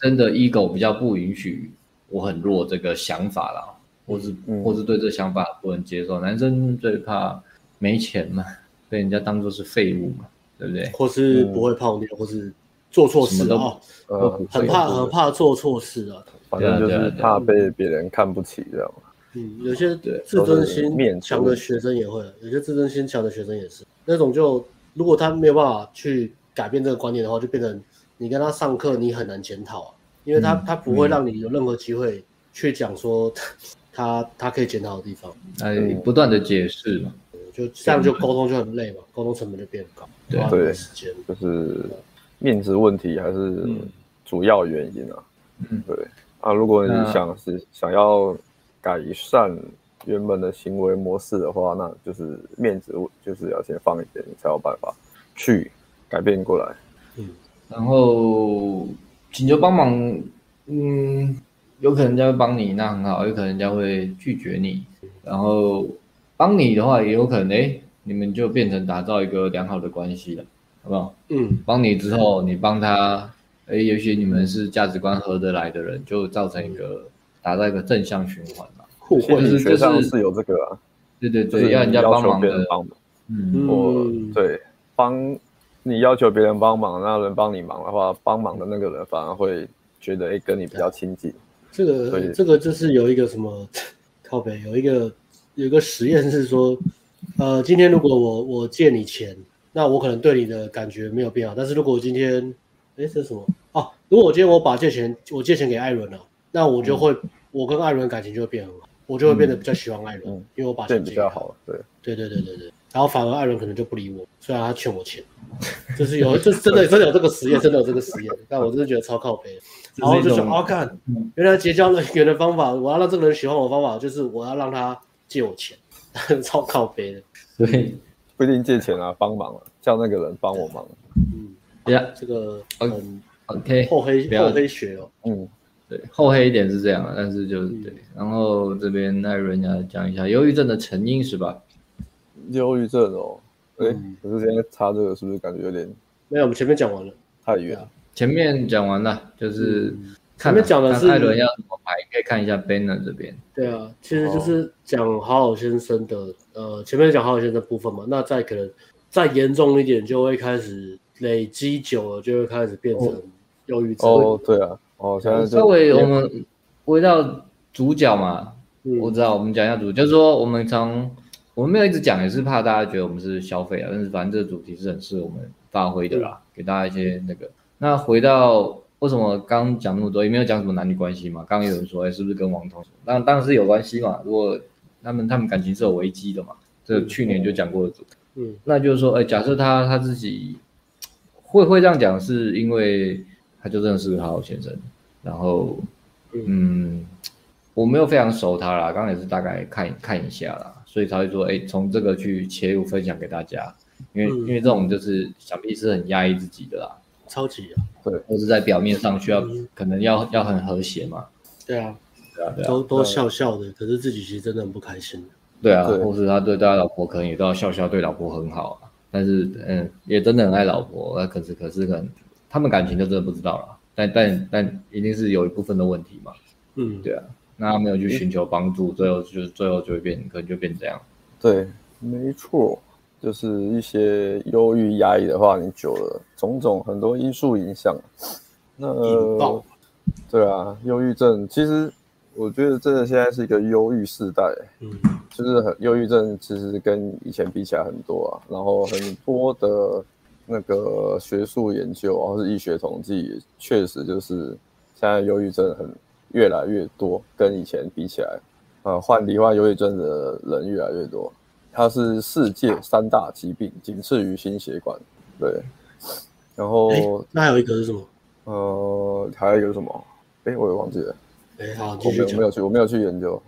真的 ego 比较不允许我很弱这个想法啦，或是或是对这想法不能接受。男生最怕没钱嘛，被人家当做是废物嘛，对不对？或是不会泡妞，或是做错事哦，很怕很怕做错事啊。反正就是怕被别人看不起，这样。嗯，有些自尊心强的学生也会，有些自尊心强的学生也是那种。就如果他没有办法去改变这个观念的话，就变成你跟他上课，你很难检讨啊，因为他他不会让你有任何机会去讲说他他可以检讨的地方。哎，不断的解释嘛，就这样就沟通就很累嘛，沟通成本就变高，花对时间就是面子问题还是主要原因啊。嗯，对。啊，如果你想是、嗯、想要改善原本的行为模式的话，那就是面子就是要先放一边，你才有办法去改变过来。嗯，然后请求帮忙，嗯，有可能人家会帮你，那很好；有可能人家会拒绝你。然后帮你的话，也有可能哎，你们就变成打造一个良好的关系了，好不好？嗯，帮你之后，你帮他。哎，也许你们是价值观合得来的人，就造成一个达到一个正向循环嘛。互惠是学上是有这个啊。对对对，要人家帮忙的。嗯，我对帮你要求别人帮忙，那人帮你忙的话，帮忙的那个人反而会觉得哎，跟你比较亲近。这个这个就是有一个什么靠北，有一个有一个实验是说，呃，今天如果我我借你钱，那我可能对你的感觉没有变好，但是如果我今天哎，这是什么？哦，如果我今天我把借钱，我借钱给艾伦了，那我就会，嗯、我跟艾伦感情就会变很好，我就会变得比较喜欢艾伦，嗯、因为我把钱借给他。对，比较好，对，对对对对对。然后反而艾伦可能就不理我，虽然他欠我钱，就是有，这真的真的有这个实验，真的有这个实验。但我真的觉得超靠背。然后就想，哦，看，原来结交人缘的方法，我要让这个人喜欢我的方法，就是我要让他借我钱，超靠背的。对，不一定借钱啊，帮忙啊，叫那个人帮我忙。嗯，对呀，这个嗯。OK，厚黑厚黑学哦，嗯，对，厚黑一点是这样啊，但是就是对，然后这边艾伦要讲一下忧郁症的成因是吧？忧郁症哦，哎，可是现在插这个是不是感觉有点？没有，我们前面讲完了，太远了。前面讲完了，就是前面讲的是艾伦要怎么排，可以看一下 banner 这边。对啊，其实就是讲好好先生的，哦、呃，前面讲好好先生的部分嘛，那再可能再严重一点，就会开始累积久了，就会开始变成忧郁症。哦，对啊，哦，现在稍微我们回到主角嘛，嗯、我知道，我们讲一下主角，就是说我们从我们没有一直讲，也是怕大家觉得我们是消费啊，但是反正这个主题是很适合我们发挥的啦，嗯、给大家一些那个。那回到。为什么刚讲那么多，也没有讲什么男女关系嘛？刚刚有人说，哎，是不是跟王彤？当然当然是有关系嘛。如果他们他们感情是有危机的嘛，这去年就讲过的。嗯，那就是说，哎，假设他他自己会会这样讲，是因为他就真的是个好好先生。然后，嗯，我没有非常熟他啦，刚刚也是大概看看一下啦，所以才会说，哎，从这个去切入分享给大家，因为因为这种就是想必是很压抑自己的啦。超级啊，对，或是在表面上需要，嗯、可能要要很和谐嘛。对啊，对啊，对啊，都都笑笑的，可是自己其实真的很不开心。对啊，对或是他对他老婆可能也都要笑笑，对老婆很好啊。但是嗯，也真的很爱老婆，那可是可是可能他们感情就真的不知道了。但但但一定是有一部分的问题嘛。嗯，对啊，那他没有去寻求帮助，最后就是最后就会变，可能就变这样。对，没错。就是一些忧郁压抑的话，你久了，种种很多因素影响。那对啊，忧郁症其实我觉得真的现在是一个忧郁时代。嗯，就是很忧郁症其实跟以前比起来很多啊，然后很多的那个学术研究，或是医学统计，确实就是现在忧郁症很越来越多，跟以前比起来，呃，患罹患忧郁症的人越来越多。它是世界三大疾病，仅次于心血管。对，然后那还有一个是什么？呃，还有一个是什么？哎，我也忘记了。哎，好，我没有没有去，我没有去研究。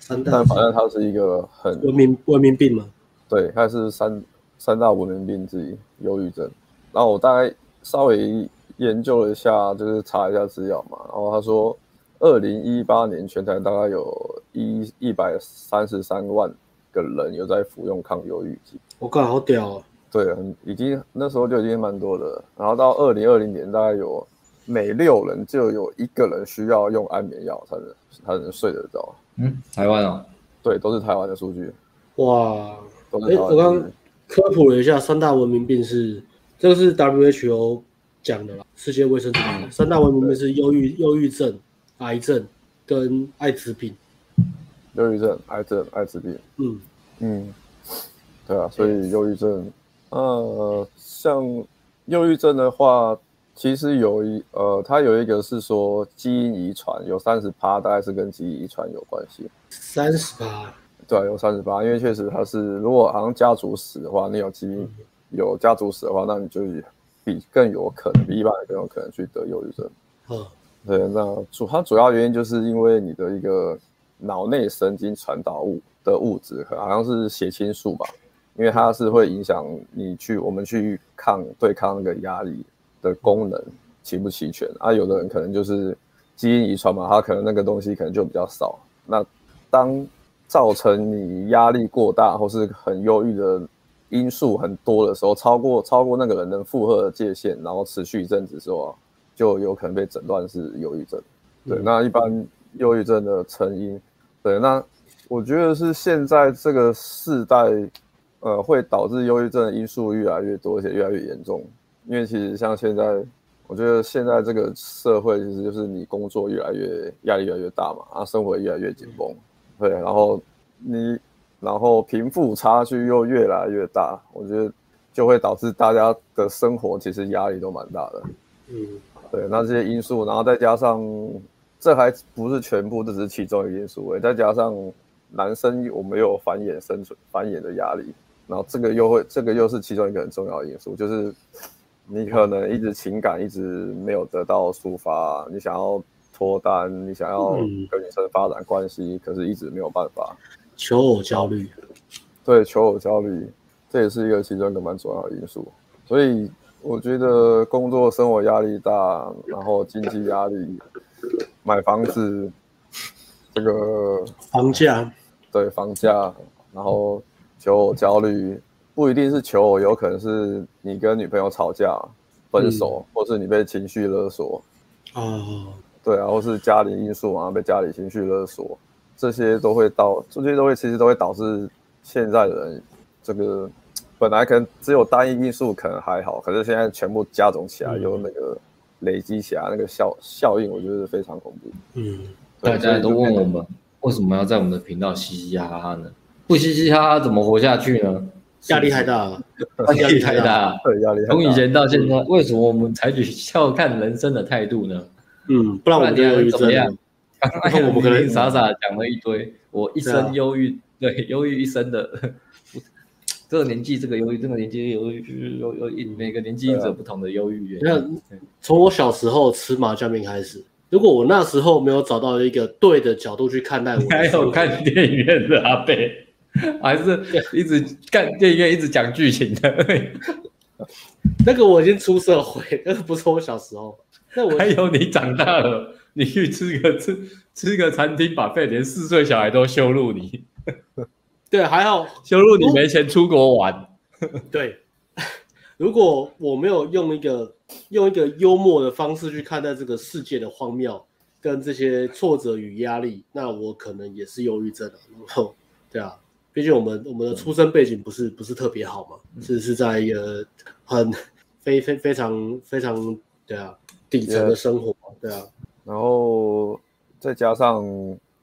三大，但反正它是一个很文明文明病嘛。对，它是三三大文明病之一，忧郁症。然后我大概稍微研究了一下，就是查一下资料嘛。然后他说，二零一八年全台大概有一一百三十三万。个人有在服用抗忧郁剂，我靠，好屌啊！对，很已经那时候就已经蛮多的，然后到二零二零年，大概有每六人就有一个人需要用安眠药才能才能睡得着。嗯，台湾哦，对，都是台湾的数据。哇，哎，我刚刚科普了一下，三大文明病是这个是 WHO 讲的啦，世界卫生组织。三大文明病是忧郁、忧郁症、癌症跟艾滋病。忧郁症、癌症、艾滋病，嗯。嗯，对啊，所以忧郁症，呃，像忧郁症的话，其实有一呃，它有一个是说基因遗传，有三十趴，大概是跟基因遗传有关系。三十趴？对啊，有三十趴，因为确实它是，如果好像家族史的话，你有基因、嗯、有家族史的话，那你就比更有可能，比一般人更有可能去得忧郁症。嗯，对，那主它主要原因就是因为你的一个。脑内神经传导物的物质，好像是血清素吧，因为它是会影响你去我们去抗对抗那个压力的功能齐不齐全啊。有的人可能就是基因遗传嘛，他可能那个东西可能就比较少。那当造成你压力过大或是很忧郁的因素很多的时候，超过超过那个人能负荷的界限，然后持续一阵子之后，就有可能被诊断是忧郁症。对，那一般忧郁症的成因。对，那我觉得是现在这个世代，呃，会导致忧郁症的因素越来越多，而且越来越严重。因为其实像现在，我觉得现在这个社会其实就是你工作越来越压力越来越大嘛，啊，生活越来越紧绷，对，然后你，然后贫富差距又越来越大，我觉得就会导致大家的生活其实压力都蛮大的。嗯，对，那这些因素，然后再加上。这还不是全部，这只是其中一个因素。再加上男生我们有繁衍生存、繁衍的压力，然后这个又会，这个又是其中一个很重要的因素，就是你可能一直情感一直没有得到抒发，你想要脱单，你想要跟女生发展关系，可是一直没有办法。求偶焦虑，对，求偶焦虑，这也是一个其中一个蛮重要的因素。所以我觉得工作生活压力大，然后经济压力。买房子，这个房价，对房价，然后求偶焦虑，不一定是求偶，有可能是你跟女朋友吵架、分手，嗯、或是你被情绪勒索。哦，对啊，或是家里因素啊，被家里情绪勒索，这些都会导，这些都会其实都会导致现在的人这个本来可能只有单一因素可能还好，可是现在全部加总起来，有那个累积起来那个效效应，我觉得是非常恐怖。嗯，大家都问我们为什么要在我们的频道嘻嘻哈哈呢？不嘻嘻哈哈怎么活下去呢？压力太大了，压力太大，对，压力太大。从以前到现在，为什么我们采取笑看人生的态度呢？嗯，不然我们怎么样？我们 可能傻傻讲了一堆，我一生忧郁，对，忧郁一生的。这个年纪，这个忧郁，这个年纪忧郁，有有一每个年纪有不同的忧郁原因。那从我小时候吃麻酱面开始，如果我那时候没有找到一个对的角度去看待我，还有看电影院的阿伯。还是一直干电影院，一直讲剧情的。那个我已经出社会，那个不是我小时候。那我还有你长大了，你去吃个吃吃个餐厅，buffet，连四岁小孩都羞辱你。对，还好羞辱你没钱出国玩。对，如果我没有用一个用一个幽默的方式去看待这个世界的荒谬跟这些挫折与压力，那我可能也是忧郁症了。然后，对啊。毕竟我们我们的出生背景不是不是特别好嘛，嗯、是是在一个很非非非常非常对啊底层的生活对啊，然后再加上，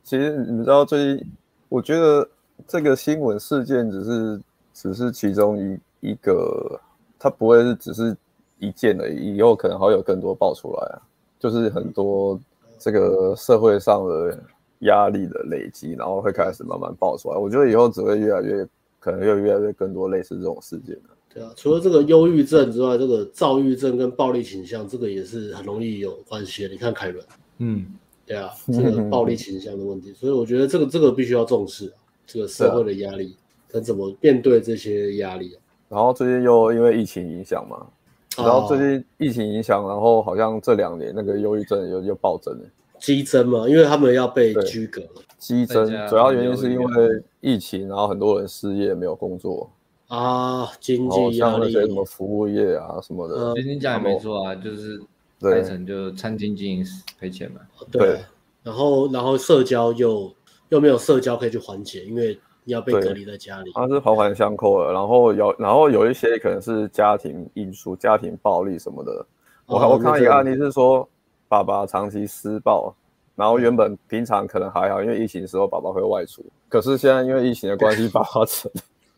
其实你们知道最近，我觉得这个新闻事件只是只是其中一一个，它不会是只是一件而已，以后可能还有更多爆出来啊，就是很多这个社会上的。压力的累积，然后会开始慢慢爆出来。我觉得以后只会越来越，可能又越来越更多类似这种事件的。对啊，除了这个忧郁症之外，这个躁郁症跟暴力倾向，这个也是很容易有关系的。你看凯伦，嗯，对啊，这个暴力倾向的问题，所以我觉得这个这个必须要重视啊，这个社会的压力，跟怎么面对这些压力啊。然后最近又因为疫情影响嘛，然后最近疫情影响，然后好像这两年那个忧郁症又又暴增了。激增嘛，因为他们要被拘格。激增主要原因是因为疫情，然后很多人失业，没有工作啊，经济压力。像那些什么服务业啊什么的，其实你讲也没错啊，就是开成就餐厅经营赔钱嘛。对，然后然后社交又又没有社交可以去缓解，因为你要被隔离在家里。它是环环相扣的，然后有然后有一些可能是家庭因素、家庭暴力什么的。我我看到一个案例是说。爸爸长期施暴，然后原本平常可能还好，因为疫情的时候爸爸会外出，可是现在因为疫情的关系，爸爸成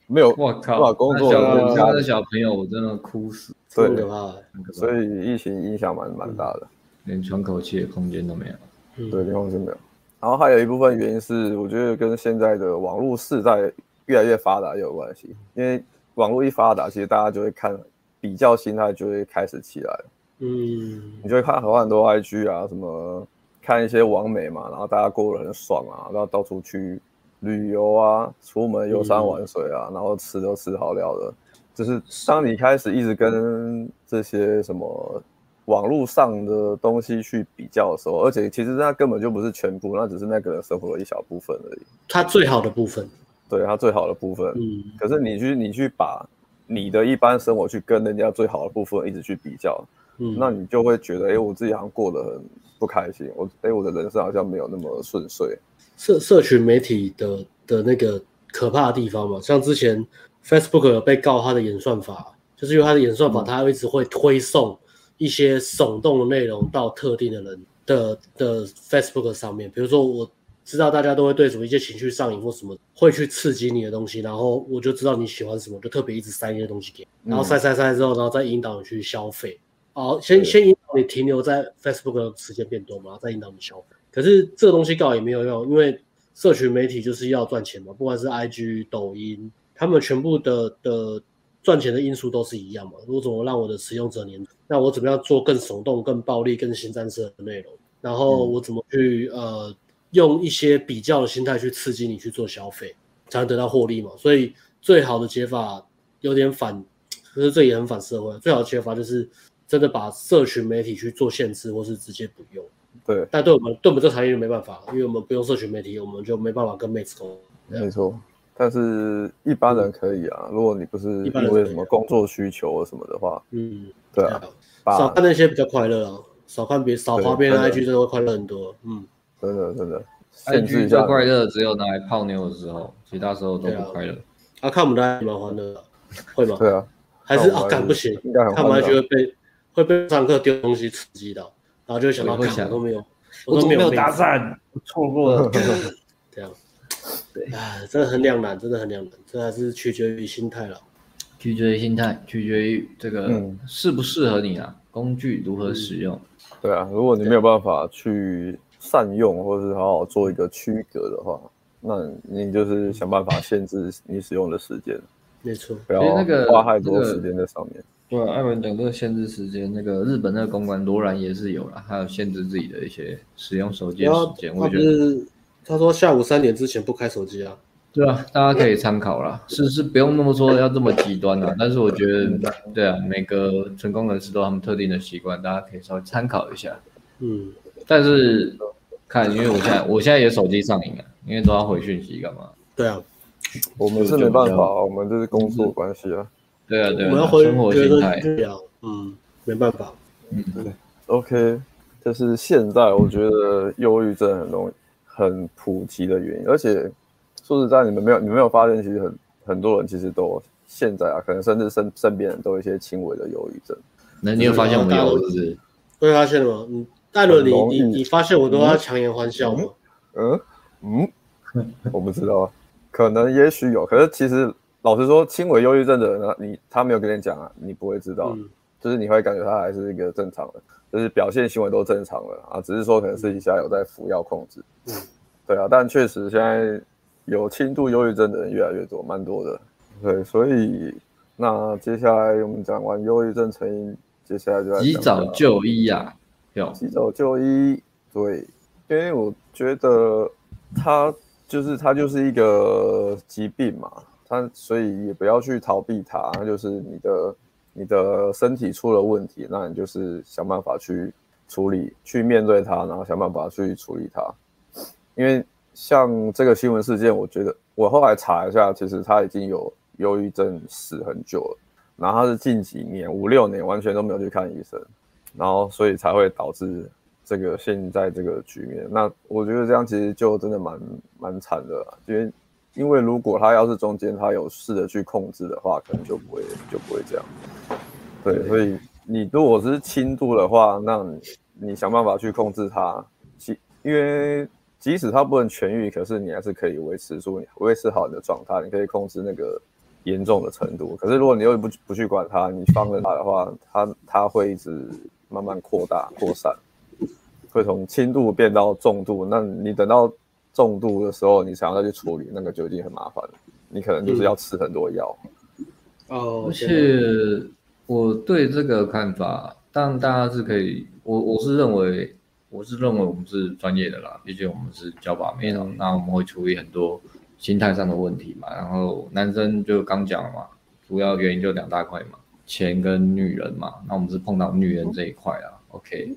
没有我靠，工作了，家的小朋友我真的哭死，对，很可怕，所以疫情影响蛮蛮大的，连喘口气的空间都没有，对，连空间没有。然后还有一部分原因是，我觉得跟现在的网络世代越来越发达有关系，因为网络一发达，其实大家就会看比较心态就会开始起来了。嗯，你就会看很多很多 IG 啊，什么看一些网美嘛，然后大家过得很爽啊，然后到处去旅游啊，出门游山玩水啊，嗯、然后吃都吃好料的。就是当你开始一直跟这些什么网络上的东西去比较的时候，而且其实那根本就不是全部，那只是那个人生活的一小部分而已。他最好的部分，对，他最好的部分。嗯，可是你去你去把你的一般生活去跟人家最好的部分一直去比较。嗯，那你就会觉得，哎、欸，我自己好像过得很不开心，我，哎、欸，我的人生好像没有那么顺遂。社社群媒体的的那个可怕的地方嘛，像之前 Facebook 有被告他的演算法，就是因为他的演算法，它一直会推送一些耸动的内容到特定的人的的 Facebook 上面，比如说我知道大家都会对什么一些情绪上瘾或什么，会去刺激你的东西，然后我就知道你喜欢什么，就特别一直塞一些东西给你，然后塞塞塞之后，然后再引导你去消费。好，先先引导你停留在 Facebook 的时间变多嘛，再引导你消费。可是这个东西告也没有用，因为社群媒体就是要赚钱嘛，不管是 IG、抖音，他们全部的的赚钱的因素都是一样嘛。我怎么让我的使用者黏？那我怎么样做更耸动、更暴力、更新战色的内容？然后我怎么去呃用一些比较的心态去刺激你去做消费，才能得到获利嘛？所以最好的解法有点反，可是这也很反社会。最好的解法就是。真的把社群媒体去做限制，或是直接不用。对，但对我们对我们这个产业就没办法，因为我们不用社群媒体，我们就没办法跟妹子沟通。没错，但是一般人可以啊。如果你不是因为什么工作需求什么的话，嗯，对啊，少看那些比较快乐啊。少看别少花别人 IG，真的会快乐很多。嗯，真的真的，IG 最快乐只有拿来泡妞的时候，其他时候都不快乐。啊，看我们的还蛮欢乐的，会吗？对啊，还是啊，赶不行，看完就会被会被上课丢东西刺激到，然后就想到想都没有，我都没有搭讪，错过了。这样，对啊，真的很两难，真的很两难，这还是取决于心态了。取决于心态，取决于这个适不适合你啊，工具如何使用。对啊，如果你没有办法去善用，或是好好做一个区隔的话，那你就是想办法限制你使用的时间。没错，不要花太多时间在上面。对啊，艾文讲这个限制时间，那个日本那个公关罗兰也是有了，还有限制自己的一些使用手机的时间。我觉得他说下午三点之前不开手机啊。对啊，大家可以参考啦，是是不用那么说要这么极端啊，但是我觉得，对啊，每个成功人士都有他们特定的习惯，大家可以稍微参考一下。嗯，但是看，因为我现在我现在也手机上瘾啊，因为都要回讯息干嘛？对啊，我们是没办法，我们这是工作关系啊。对啊，对啊，我要回生活心态。嗯，没办法。嗯，对。OK，就是现在我觉得忧郁症很容易很普及的原因，而且。说实在，你们没有，你们没有发现，其实很很多人其实都现在啊，可能甚至身身边人都有一些轻微的忧郁症。那你有发现我们有是不是？会发现吗？嗯，戴伦，你你你发现我都要强颜欢笑吗？嗯嗯，嗯 我不知道，可能也许有，可是其实老实说，轻微忧郁症的人呢，你他没有跟你讲啊，你不会知道，嗯、就是你会感觉他还是一个正常的，就是表现行为都正常的啊，只是说可能私底下有在服药控制。嗯，对啊，但确实现在。有轻度忧郁症的人越来越多，蛮多的。对，所以那接下来我们讲完忧郁症成因，接下来就要及早就医、啊。有及早就医，对，因为我觉得他就是他就是一个疾病嘛，他所以也不要去逃避它，就是你的你的身体出了问题，那你就是想办法去处理，去面对它，然后想办法去处理它，因为。像这个新闻事件，我觉得我后来查一下，其实他已经有忧郁症死很久了，然后他是近几年五六年完全都没有去看医生，然后所以才会导致这个现在这个局面。那我觉得这样其实就真的蛮蛮惨的，因为因为如果他要是中间他有试着去控制的话，可能就不会就不会这样。对，所以你如果是轻度的话，那你，你想办法去控制它，其因为。即使它不能痊愈，可是你还是可以维持住，维持好你的状态，你可以控制那个严重的程度。可是如果你又不不去管它，你放任它的话，它它会一直慢慢扩大扩散，会从轻度变到重度。那你等到重度的时候，你想要再去处理，那个就已经很麻烦了。你可能就是要吃很多药。哦、嗯，而且我对这个看法，当然大家是可以，我我是认为。我是认为我们是专业的啦，毕竟我们是教把妹的，那我们会处理很多心态上的问题嘛。然后男生就刚讲了嘛，主要原因就两大块嘛，钱跟女人嘛。那我们是碰到女人这一块啊，OK。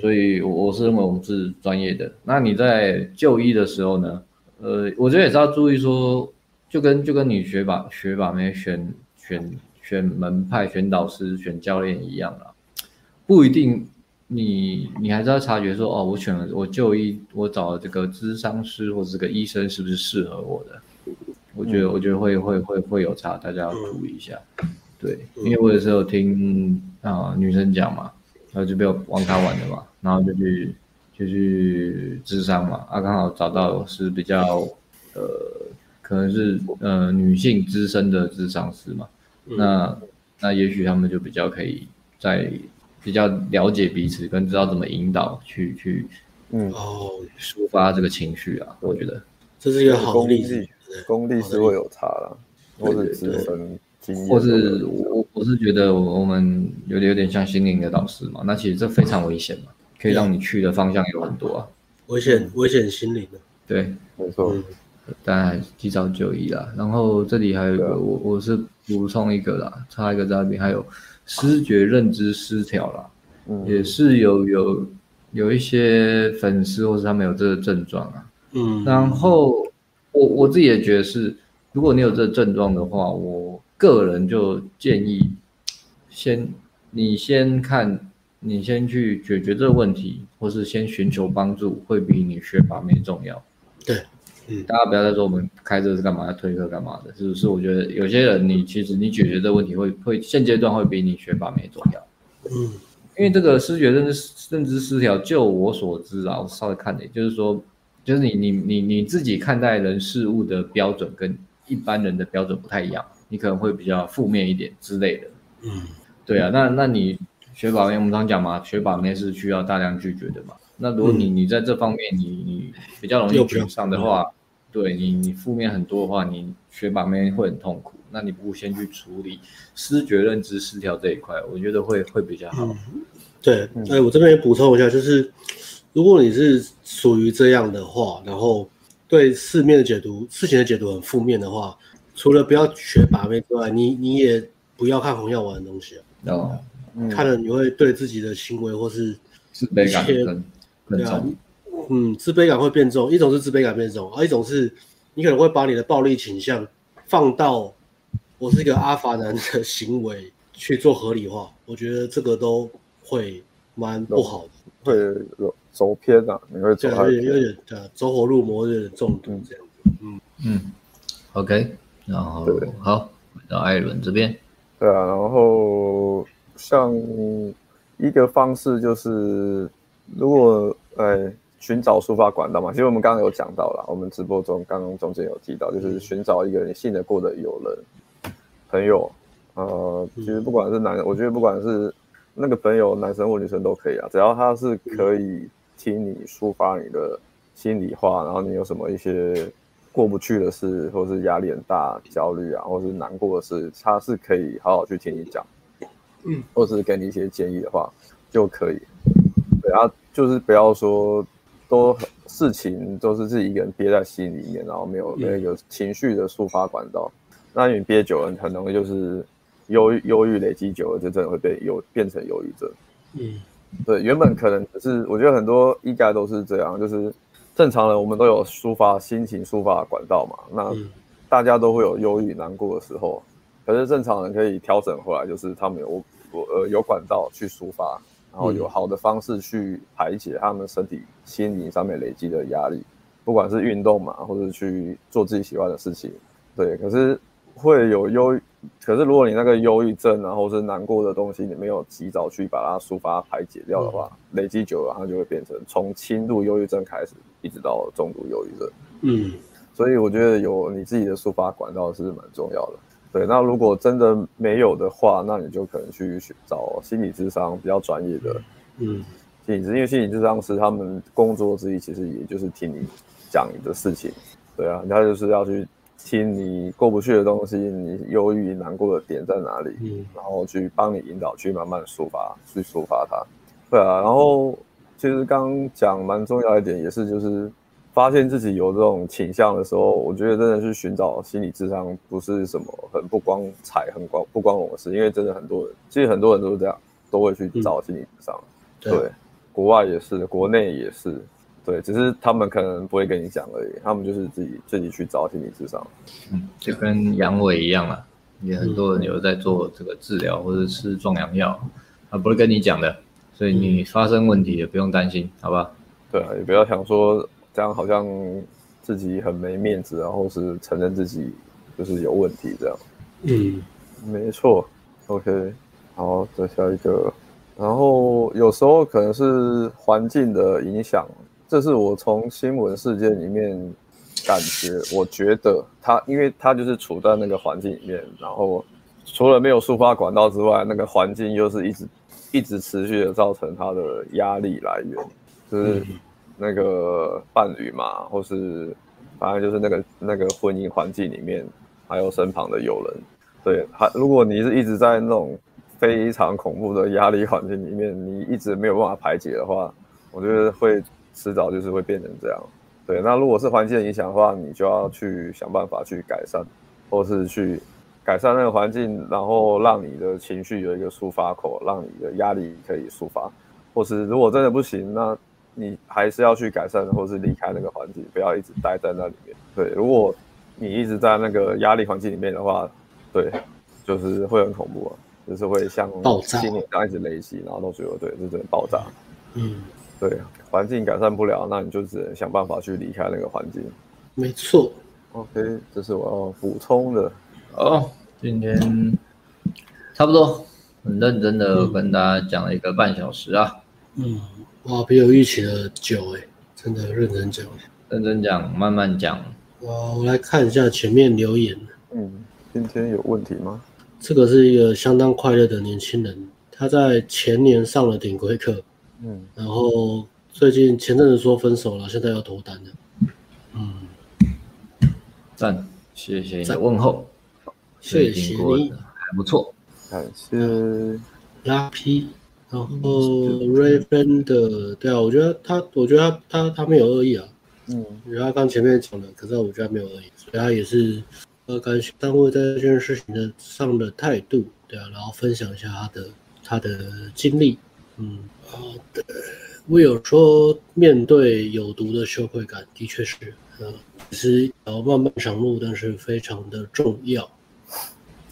所以我是认为我们是专业的。那你在就医的时候呢，呃，我觉得也是要注意说，就跟就跟你学把学把妹选选选门派、选导师、选教练一样啦，不一定。你你还是要察觉说哦，我选了我就医，我找了这个咨商师或者这个医生是不是适合我的？我觉得、嗯、我觉得会会会会有差，大家要注意一下。对，因为我有时候听啊、呃、女生讲嘛，然后就被我网咖玩的嘛，然后就去就去智商嘛，啊刚好找到是比较呃可能是呃女性资深的智商师嘛，那那也许他们就比较可以在。比较了解彼此，跟知道怎么引导去去，嗯。哦，抒发这个情绪啊，我觉得。这是一个好例子，功力是会有差啦，或者资深或是我我是觉得我们有点有点像心灵的导师嘛，那其实这非常危险嘛，可以让你去的方向有很多啊，危险危险心灵的，对，没错，当然及早就医啦，然后这里还有一个我我是补充一个啦，差一个在那边还有。视觉认知失调啦，嗯，也是有有有一些粉丝或是他们有这个症状啊，嗯，然后我我自己也觉得是，如果你有这个症状的话，我个人就建议先你先看你先去解决这个问题，或是先寻求帮助，会比你学把妹重要。对，嗯，大家不要再说我们开这是干嘛，要推课干嘛的，是不是？我觉得有些人，你其实你解决这个问题会会现阶段会比你学把妹重要。嗯，因为这个思觉认知认知失调，就我所知啊，我稍微看的，就是说，就是你你你你自己看待人事物的标准跟一般人的标准不太一样，你可能会比较负面一点之类的。嗯，对啊，那那你学把妹，我们常讲嘛，学把妹是需要大量拒绝的嘛。那如果你你在这方面你你比较容易沮丧的话，对你你负面很多的话，你学把妹会很痛苦。那你不如先去处理思觉认知失调这一块，我觉得会会比较好。嗯、对，哎，我这边也补充一下，就是如果你是属于这样的话，然后对事面的解读、事情的解读很负面的话，除了不要学把妹之外，你你也。不要看红药丸的东西啊！哦，看了你会对自己的行为或是自卑感更更重。嗯，自卑感会变重。一种是自卑感变重，而一种是你可能会把你的暴力倾向放到我是一个阿法男的行为去做合理化。我觉得这个都会蛮不好的，会有走偏啊，你会走有点有点呃走火入魔，有点中毒这样子。嗯嗯，OK，然后好，回到艾伦这边。对啊，然后像一个方式就是，如果呃寻找抒发管道嘛，其实我们刚刚有讲到了，我们直播中刚刚中间有提到，就是寻找一个你信得过的友人、朋友，呃，其实不管是男，我觉得不管是那个朋友，男生或女生都可以啊，只要他是可以听你抒发你的心里话，然后你有什么一些。过不去的事，或是压力很大、焦虑啊，或是难过的事，他是可以好好去听你讲，嗯，或是给你一些建议的话，就可以。对啊，就是不要说都事情都是自己一个人憋在心里面，然后没有没有一个情绪的抒发管道，嗯、那你憋久了，很容易就是忧忧郁累积久了，就真的会被忧变成忧郁症。嗯，对，原本可能只是我觉得很多应该都是这样，就是。正常人我们都有抒发心情、抒发管道嘛，那大家都会有忧郁、难过的时候。可是正常人可以调整回来，就是他们有呃有管道去抒发，然后有好的方式去排解他们身体、心灵上面累积的压力，不管是运动嘛，或者去做自己喜欢的事情。对，可是会有忧郁。可是，如果你那个忧郁症，然后是难过的东西，你没有及早去把它抒发排解掉的话，嗯、累积久了，它就会变成从轻度忧郁症开始，一直到重度忧郁症。嗯，所以我觉得有你自己的抒发管道是蛮重要的。对，那如果真的没有的话，那你就可能去找心理咨商比较专业的。嗯，心理咨，因为心理咨商师他们工作之一其实也就是听你讲你的事情。对啊，他就是要去。听你过不去的东西，你忧郁难过的点在哪里？嗯，然后去帮你引导，去慢慢抒发，去抒发它。对啊，然后其实刚讲蛮重要一点，也是就是发现自己有这种倾向的时候，我觉得真的去寻找心理智商不是什么很不光彩、很光不光荣的事，因为真的很多人，其实很多人都是这样，都会去找心理智商。嗯、对，国外也是，国内也是。对，只是他们可能不会跟你讲而已，他们就是自己自己去找心理咨商。嗯，就跟阳痿一样啊，也很多人有在做这个治疗或者吃壮阳药，啊不会跟你讲的，所以你发生问题也不用担心，好吧？对啊，也不要想说这样好像自己很没面子，然后是承认自己就是有问题这样。嗯，没错。OK，好，再下一个，然后有时候可能是环境的影响。这是我从新闻事件里面感觉，我觉得他，因为他就是处在那个环境里面，然后除了没有抒发管道之外，那个环境又是一直一直持续的造成他的压力来源，就是那个伴侣嘛，或是反正就是那个那个婚姻环境里面，还有身旁的友人，对，还如果你是一直在那种非常恐怖的压力环境里面，你一直没有办法排解的话，我觉得会。迟早就是会变成这样，对。那如果是环境的影响的话，你就要去想办法去改善，或是去改善那个环境，然后让你的情绪有一个抒发口，让你的压力可以抒发。或是如果真的不行，那你还是要去改善，或是离开那个环境，不要一直待在那里面。对，如果你一直在那个压力环境里面的话，对，就是会很恐怖啊。就是会像爆炸，心里这样一直累积，然后到最后对，就真的爆炸。嗯，对，环境改善不了，那你就只能想办法去离开那个环境。没错。OK，这是我要补充的。哦，今天差不多，很认真的跟大家讲了一个半小时啊。嗯，哇，比我预期的久哎，真的认真讲。认真讲，慢慢讲。哇，我来看一下前面留言。嗯，今天有问题吗？这个是一个相当快乐的年轻人，他在前年上了顶规课，嗯，然后最近前阵子说分手了，现在要脱单了。嗯，赞，谢谢你的问候，谢谢你，还不错，感谢拉皮。然后 Raven 的，对啊，我觉得他，我觉得他他他没有恶意啊。嗯，因为他刚前面讲的，可是我觉得没有恶意，所以他也是呃感谢单位在这件事情的上的态度，对啊，然后分享一下他的他的经历。嗯，好的。我有说面对有毒的羞愧感，的确是，呃，是要漫漫长路，但是非常的重要。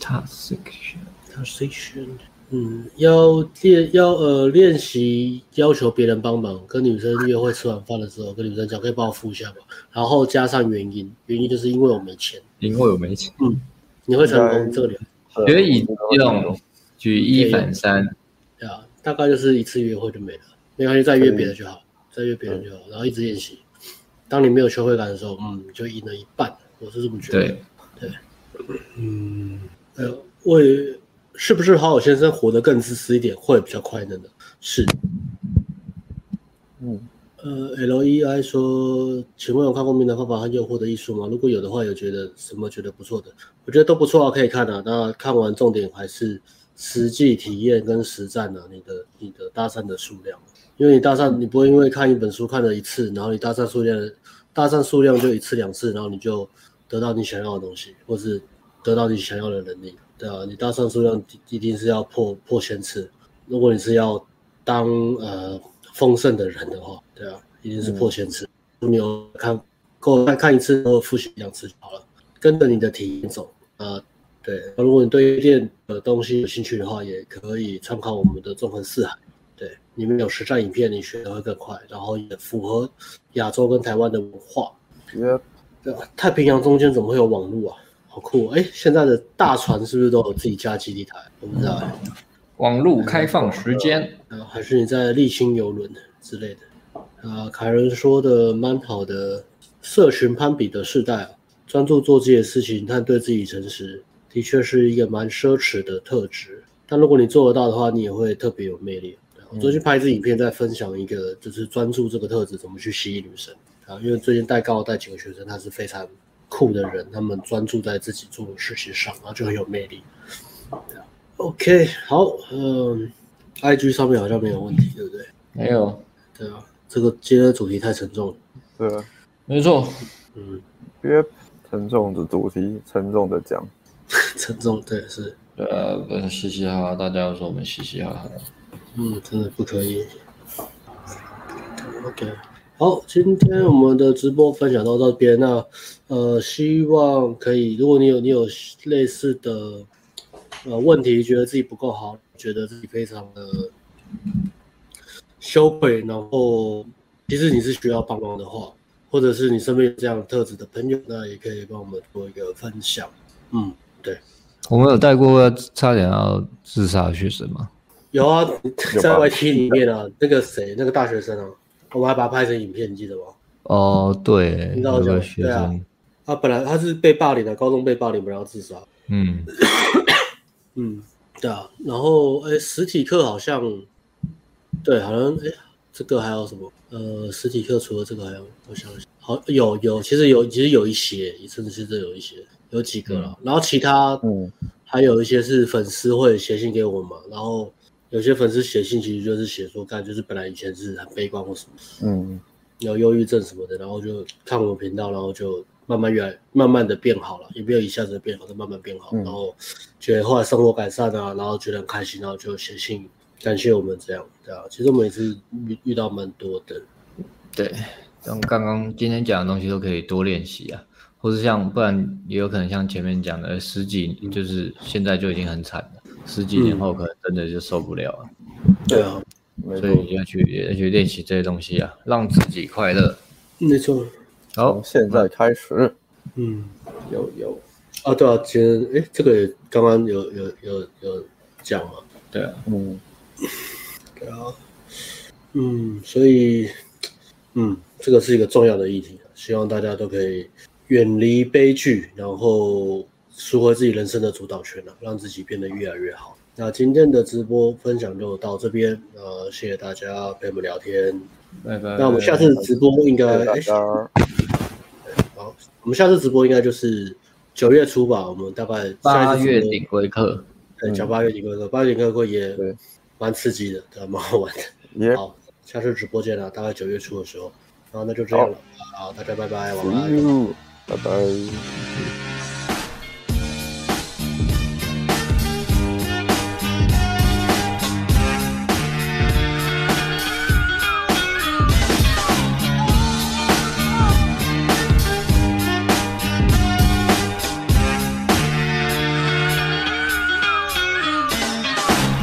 Taxation，Taxation。嗯，要练要呃练习要求别人帮忙，跟女生约会吃完饭的时候，跟女生讲可以帮我付一下吧，然后加上原因，原因就是因为我没钱，因为我没钱。嗯，你会成功这个点，可以用举一反三，对啊，大概就是一次约会就没了，没关系，再约别的就好，再约别人就好，然后一直练习。当你没有羞愧感的时候，嗯，就赢了一半，我是这么觉得。对对，嗯，呃，为。是不是好好先生活得更自私一点会比较快乐呢？是。嗯，呃，L E I 说，请问有看过《名人方法和诱惑的艺术》吗？如果有的话，有觉得什么觉得不错的？我觉得都不错啊，可以看啊。那看完重点还是实际体验跟实战啊，你的你的搭讪的数量，因为你搭讪你不会因为看一本书看了一次，然后你搭讪数量搭讪数量就一次两次，然后你就得到你想要的东西，或是得到你想要的能力。对啊，你搭讪数量一定是要破破千次。如果你是要当呃丰盛的人的话，对啊，一定是破千次。嗯、你有看够再看一次，然后复习两次就好了。跟着你的体验走啊、呃。对，如果你对电的东西有兴趣的话，也可以参考我们的纵横四海。对，里面有实战影片，你学的会更快，然后也符合亚洲跟台湾的文化。Yep. 对啊，太平洋中间怎么会有网络啊？好酷哎！现在的大船是不是都有自己家基地台？我不知道。网路开放时间，呃，还是你在丽星游轮之类的？啊，凯伦说的蛮好的，社群攀比的时代啊，专注做自己的事情，但对自己诚实，的确是一个蛮奢侈的特质。但如果你做得到的话，你也会特别有魅力。我最近拍一支影片，在分享一个就是专注这个特质怎么去吸引女生啊，因为最近带高带几个学生，他是非常。酷的人，他们专注在自己做的事情上，然后就很有魅力。OK，好，嗯，IG 上面好像没有问题，对不对？没有。对啊，这个今天的主题太沉重了。对啊，没错。嗯，别沉重的主题，沉重的讲。沉重，对，是。对啊，嘻嘻哈哈，大家都说我们嘻嘻哈哈。嗯，真的不可以。OK。好，今天我们的直播分享到这边。那呃，希望可以，如果你有你有类似的呃问题，觉得自己不够好，觉得自己非常的羞愧，然后其实你是需要帮忙的话，或者是你身边有这样特质的朋友，那也可以帮我们做一个分享。嗯，对。我们有带过差点要自杀的学生吗？有啊，在 YT 里面啊，那个谁，那个大学生啊。我们还把他拍成影片，你记得吗？哦，对，你知道吗？对啊，他本来他是被霸凌的，高中被霸凌，不然要自杀。嗯，嗯，对啊。然后，哎，实体课好像，对，好像，哎，这个还有什么？呃，实体课除了这个还有，我想想，好，有有，其实有，其实有一些，甚至是有一些，有几个了。嗯、然后其他，嗯，还有一些是粉丝会写信给我们嘛，然后。有些粉丝写信，其实就是写说，看，就是本来以前是很悲观或什么，嗯，有忧郁症什么的，然后就看我们频道，然后就慢慢越来慢慢的变好了，也没有一下子变好，就慢慢变好，嗯、然后觉得后来生活改善啊，然后觉得很开心，然后就写信感谢我们这样，对啊，其实我们也是遇遇到蛮多的，对，像刚刚今天讲的东西都可以多练习啊。或是像不然也有可能像前面讲的十几，就是现在就已经很惨了，十几年后可能真的就受不了了。嗯、对啊，所以要去要去练习这些东西啊，让自己快乐。没错。好，现在开始。嗯，有有啊，对啊，今天哎，这个也刚刚有有有有讲嘛？对啊，嗯，对啊，嗯，所以嗯，这个是一个重要的议题，希望大家都可以远离悲剧，然后赎回自己人生的主导权了，让自己变得越来越好。那今天的直播分享就到这边，呃，谢谢大家陪我们聊天，拜拜。那我们下次直播应该哎。好，我们下次直播应该就是九月初吧。我们大概八月底归课，对，讲八月底归课，八月底归课也蛮刺激的，对，蛮好玩的。好，下次直播见了，大概九月初的时候。然后那就这样了，好，大家拜拜，晚安，拜拜。